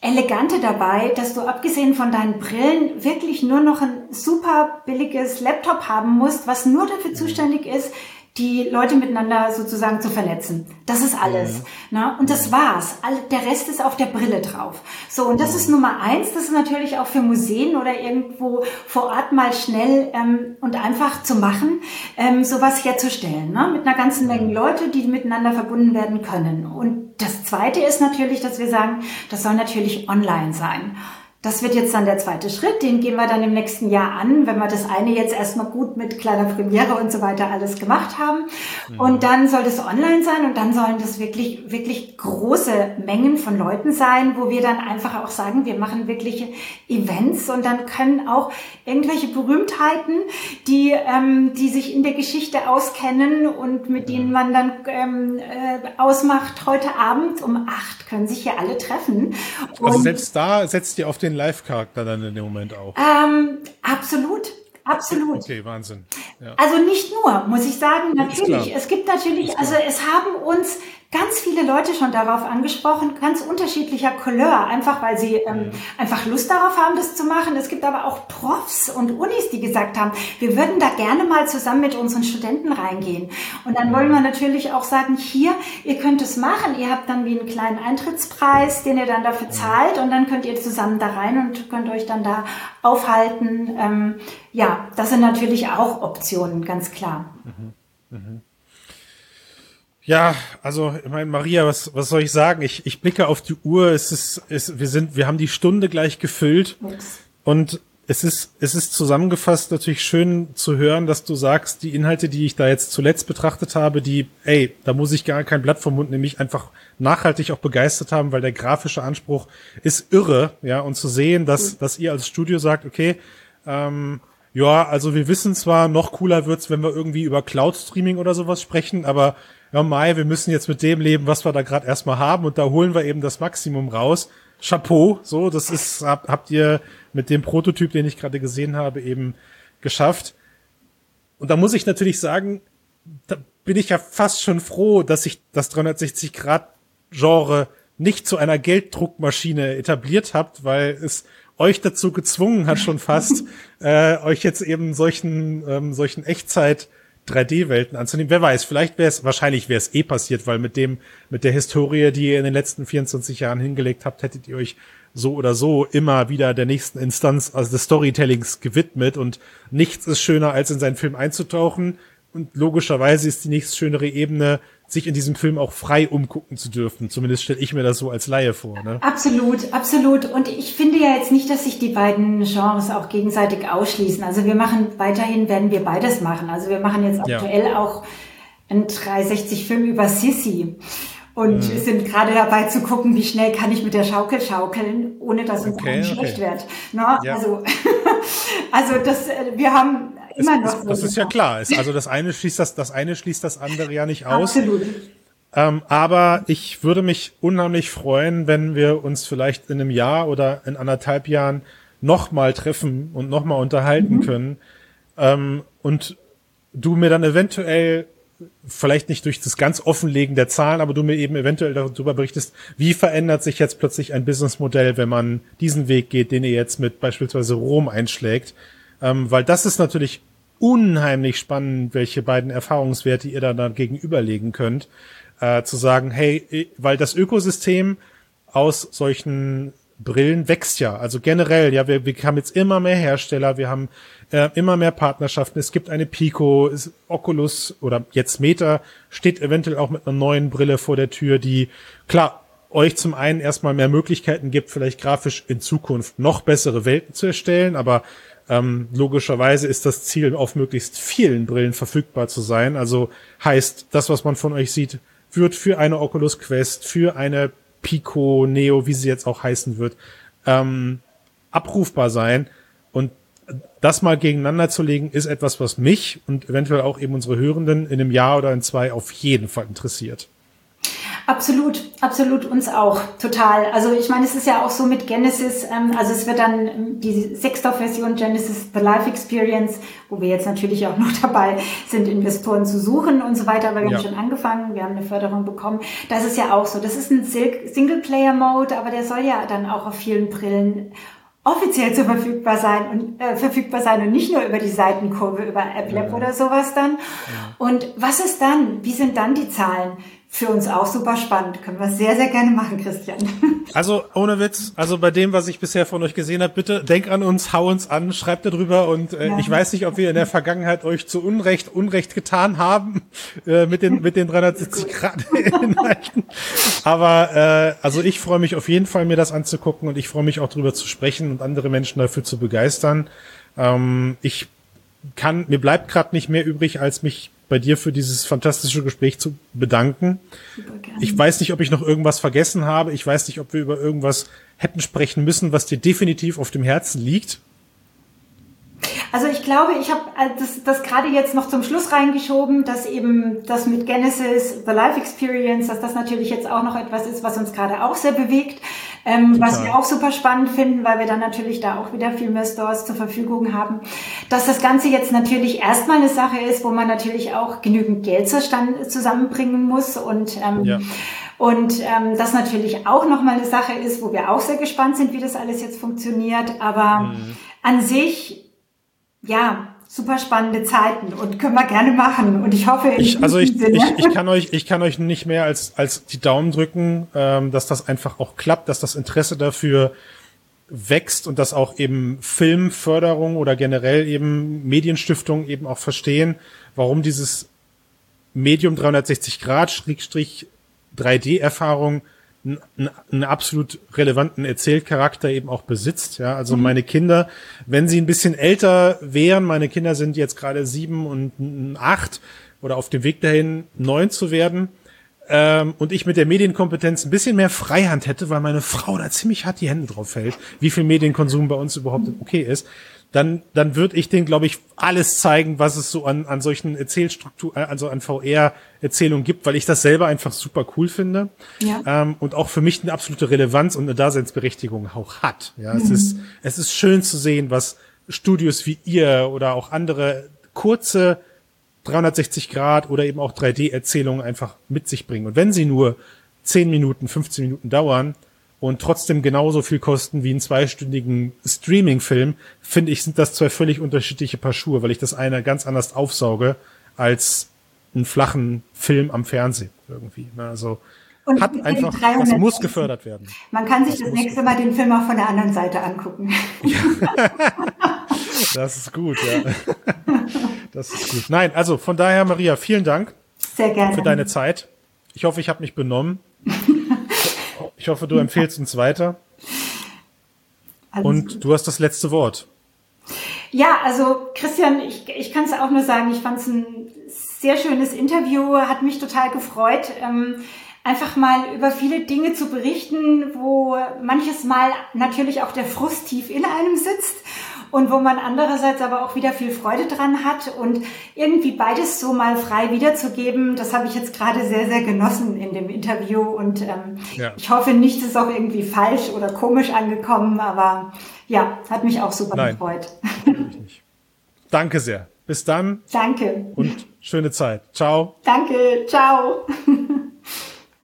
S2: Elegante dabei, dass du abgesehen von deinen Brillen wirklich nur noch ein super billiges Laptop haben musst, was nur dafür mhm. zuständig ist, die Leute miteinander sozusagen zu vernetzen. Das ist alles. Mhm. Ne? Und das war's. Der Rest ist auf der Brille drauf. So, und das ist Nummer eins. Das ist natürlich auch für Museen oder irgendwo vor Ort mal schnell ähm, und einfach zu machen, ähm, sowas herzustellen. Ne? Mit einer ganzen Menge Leute, die miteinander verbunden werden können. Und das zweite ist natürlich, dass wir sagen, das soll natürlich online sein. Das wird jetzt dann der zweite Schritt, den gehen wir dann im nächsten Jahr an, wenn wir das eine jetzt erstmal gut mit kleiner Premiere und so weiter alles gemacht haben. Mhm. Und dann soll das online sein und dann sollen das wirklich, wirklich große Mengen von Leuten sein, wo wir dann einfach auch sagen, wir machen wirkliche Events und dann können auch irgendwelche Berühmtheiten, die, ähm, die sich in der Geschichte auskennen und mit denen man dann ähm, äh, ausmacht, heute Abend um acht können sich ja alle treffen.
S1: Also und also selbst da setzt ihr auf den den Live-Charakter dann in dem Moment auch.
S2: Ähm, absolut. Absolut.
S1: Okay, Wahnsinn.
S2: Ja. Also nicht nur, muss ich sagen, natürlich. Es gibt natürlich, also es haben uns ganz viele Leute schon darauf angesprochen, ganz unterschiedlicher Couleur, einfach weil sie ähm, mhm. einfach Lust darauf haben, das zu machen. Es gibt aber auch Profs und Unis, die gesagt haben, wir würden da gerne mal zusammen mit unseren Studenten reingehen. Und dann wollen wir natürlich auch sagen, hier, ihr könnt es machen, ihr habt dann wie einen kleinen Eintrittspreis, den ihr dann dafür zahlt und dann könnt ihr zusammen da rein und könnt euch dann da aufhalten. Ähm, ja, das sind natürlich auch Optionen, ganz klar. Mhm. Mhm.
S1: Ja, also ich meine, Maria, was, was soll ich sagen? Ich, ich blicke auf die Uhr, es ist, es, wir sind, wir haben die Stunde gleich gefüllt. Und es ist, es ist zusammengefasst natürlich schön zu hören, dass du sagst, die Inhalte, die ich da jetzt zuletzt betrachtet habe, die, ey, da muss ich gar kein Blatt vom Mund, nämlich einfach nachhaltig auch begeistert haben, weil der grafische Anspruch ist irre, ja, und zu sehen, dass, dass ihr als Studio sagt, okay, ähm, ja, also wir wissen zwar, noch cooler wird's, wenn wir irgendwie über Cloud-Streaming oder sowas sprechen, aber ja, Mai, wir müssen jetzt mit dem leben, was wir da gerade erstmal haben und da holen wir eben das Maximum raus. Chapeau, so, das ist, hab, habt ihr mit dem Prototyp, den ich gerade gesehen habe, eben geschafft. Und da muss ich natürlich sagen, da bin ich ja fast schon froh, dass sich das 360 Grad Genre nicht zu einer Gelddruckmaschine etabliert habt, weil es euch dazu gezwungen hat schon fast, äh, euch jetzt eben solchen, ähm, solchen Echtzeit 3D-Welten anzunehmen. Wer weiß, vielleicht wäre es, wahrscheinlich wäre es eh passiert, weil mit dem, mit der Historie, die ihr in den letzten 24 Jahren hingelegt habt, hättet ihr euch so oder so immer wieder der nächsten Instanz, also des Storytellings gewidmet und nichts ist schöner, als in seinen Film einzutauchen. Und logischerweise ist die nächst schönere Ebene, sich in diesem Film auch frei umgucken zu dürfen. Zumindest stelle ich mir das so als Laie vor. Ne?
S2: Absolut, absolut. Und ich finde ja jetzt nicht, dass sich die beiden Genres auch gegenseitig ausschließen. Also wir machen weiterhin, werden wir beides machen. Also wir machen jetzt aktuell ja. auch einen 360-Film über Sissy. Und mhm. sind gerade dabei zu gucken, wie schnell kann ich mit der Schaukel schaukeln, ohne dass uns okay, okay. schlecht wird. Na, ja. Also, also das, äh, wir haben immer noch.
S1: Ist, das ist ja klar. Also das eine schließt das, das eine schließt das andere ja nicht aus. Absolut. Ähm, aber ich würde mich unheimlich freuen, wenn wir uns vielleicht in einem Jahr oder in anderthalb Jahren nochmal treffen und nochmal unterhalten mhm. können. Ähm, und du mir dann eventuell vielleicht nicht durch das ganz Offenlegen der Zahlen, aber du mir eben eventuell darüber berichtest, wie verändert sich jetzt plötzlich ein Businessmodell, wenn man diesen Weg geht, den ihr jetzt mit beispielsweise Rom einschlägt. Ähm, weil das ist natürlich unheimlich spannend, welche beiden Erfahrungswerte ihr da dann gegenüberlegen könnt. Äh, zu sagen, hey, weil das Ökosystem aus solchen Brillen wächst ja. Also generell, ja, wir, wir haben jetzt immer mehr Hersteller, wir haben äh, immer mehr Partnerschaften. Es gibt eine Pico, Oculus oder jetzt Meta steht eventuell auch mit einer neuen Brille vor der Tür, die klar euch zum einen erstmal mehr Möglichkeiten gibt, vielleicht grafisch in Zukunft noch bessere Welten zu erstellen, aber ähm, logischerweise ist das Ziel, auf möglichst vielen Brillen verfügbar zu sein. Also heißt, das, was man von euch sieht, wird für eine Oculus Quest, für eine Pico Neo, wie sie jetzt auch heißen wird, ähm, abrufbar sein. Und das mal gegeneinander zu legen, ist etwas, was mich und eventuell auch eben unsere Hörenden in einem Jahr oder in zwei auf jeden Fall interessiert.
S2: Absolut, absolut uns auch, total. Also ich meine, es ist ja auch so mit Genesis, ähm, also es wird dann die Sechster-Version Genesis The Life Experience, wo wir jetzt natürlich auch noch dabei sind, Investoren zu suchen und so weiter, weil wir ja. haben schon angefangen, wir haben eine Förderung bekommen. Das ist ja auch so. Das ist ein Single-Player-Mode, aber der soll ja dann auch auf vielen Brillen offiziell zu verfügbar sein und äh, verfügbar sein und nicht nur über die Seitenkurve über AppLab ja. oder sowas dann. Ja. Und was ist dann? Wie sind dann die Zahlen? Für uns auch super spannend. Können wir sehr, sehr gerne machen, Christian.
S1: Also ohne Witz, also bei dem, was ich bisher von euch gesehen habe, bitte denk an uns, hau uns an, schreibt darüber und äh, ja. ich weiß nicht, ob wir in der Vergangenheit euch zu Unrecht Unrecht getan haben äh, mit den mit den 360 Grad Inhalten. Aber äh, also ich freue mich auf jeden Fall, mir das anzugucken und ich freue mich auch darüber zu sprechen und andere Menschen dafür zu begeistern. Ähm, ich kann, mir bleibt gerade nicht mehr übrig, als mich bei dir für dieses fantastische Gespräch zu bedanken. Ich weiß nicht, ob ich noch irgendwas vergessen habe. Ich weiß nicht, ob wir über irgendwas hätten sprechen müssen, was dir definitiv auf dem Herzen liegt.
S2: Also ich glaube, ich habe äh, das, das gerade jetzt noch zum Schluss reingeschoben, dass eben das mit Genesis, The Life Experience, dass das natürlich jetzt auch noch etwas ist, was uns gerade auch sehr bewegt. ähm, was wir auch super spannend finden, weil wir dann natürlich da auch wieder viel mehr Stores zur Verfügung haben. Dass das Ganze jetzt natürlich erstmal eine Sache ist, wo man natürlich auch genügend Geld zusammenbringen muss und ähm, ja. Und ähm, das natürlich auch nochmal eine Sache ist, wo wir auch sehr gespannt sind, wie das alles jetzt funktioniert. Aber mhm. an sich, ja, super spannende Zeiten und können wir gerne machen. Und ich hoffe,
S1: ich, also ich, ich, ich kann euch, ich kann euch nicht mehr als als die Daumen drücken, ähm, dass das einfach auch klappt, dass das Interesse dafür wächst und dass auch eben Filmförderung oder generell eben Medienstiftung eben auch verstehen, warum dieses Medium 360 Grad Schrägstrich 3D-Erfahrung einen, einen absolut relevanten Erzählcharakter eben auch besitzt. Ja, also mhm. meine Kinder, wenn sie ein bisschen älter wären, meine Kinder sind jetzt gerade sieben und acht oder auf dem Weg dahin neun zu werden, ähm, und ich mit der Medienkompetenz ein bisschen mehr Freihand hätte, weil meine Frau da ziemlich hart die Hände drauf fällt, wie viel Medienkonsum bei uns überhaupt okay ist, dann, dann würde ich denen, glaube ich, alles zeigen, was es so an, an solchen Erzählstrukturen, also an VR-Erzählungen gibt, weil ich das selber einfach super cool finde. Ja. Ähm, und auch für mich eine absolute Relevanz und eine Daseinsberechtigung auch hat. Ja, mhm. es ist, es ist schön zu sehen, was Studios wie ihr oder auch andere kurze 360 Grad oder eben auch 3D-Erzählungen einfach mit sich bringen. Und wenn sie nur 10 Minuten, 15 Minuten dauern, und trotzdem genauso viel kosten wie einen zweistündigen Streaming-Film, finde ich, sind das zwei völlig unterschiedliche Paar Schuhe, weil ich das eine ganz anders aufsauge als einen flachen Film am Fernsehen irgendwie. Ne? Also und hat einfach, das muss gefördert werden.
S2: Man kann sich das, das nächste Mal den Film auch von der anderen Seite angucken. Ja.
S1: das ist gut, ja. Das ist gut. Nein, also von daher, Maria, vielen Dank.
S2: Sehr gerne.
S1: Für deine Zeit. Ich hoffe, ich habe mich benommen. Ich hoffe, du empfehlst uns weiter. Also, Und du hast das letzte Wort.
S2: Ja, also Christian, ich, ich kann es auch nur sagen, ich fand es ein sehr schönes Interview, hat mich total gefreut, ähm, einfach mal über viele Dinge zu berichten, wo manches Mal natürlich auch der Frust tief in einem sitzt und wo man andererseits aber auch wieder viel Freude dran hat und irgendwie beides so mal frei wiederzugeben, das habe ich jetzt gerade sehr, sehr genossen in dem Interview und ähm, ja. ich hoffe nicht, es ist auch irgendwie falsch oder komisch angekommen, aber ja, hat mich auch super Nein, gefreut.
S1: Danke sehr. Bis dann.
S2: Danke.
S1: Und schöne Zeit. Ciao.
S2: Danke. Ciao.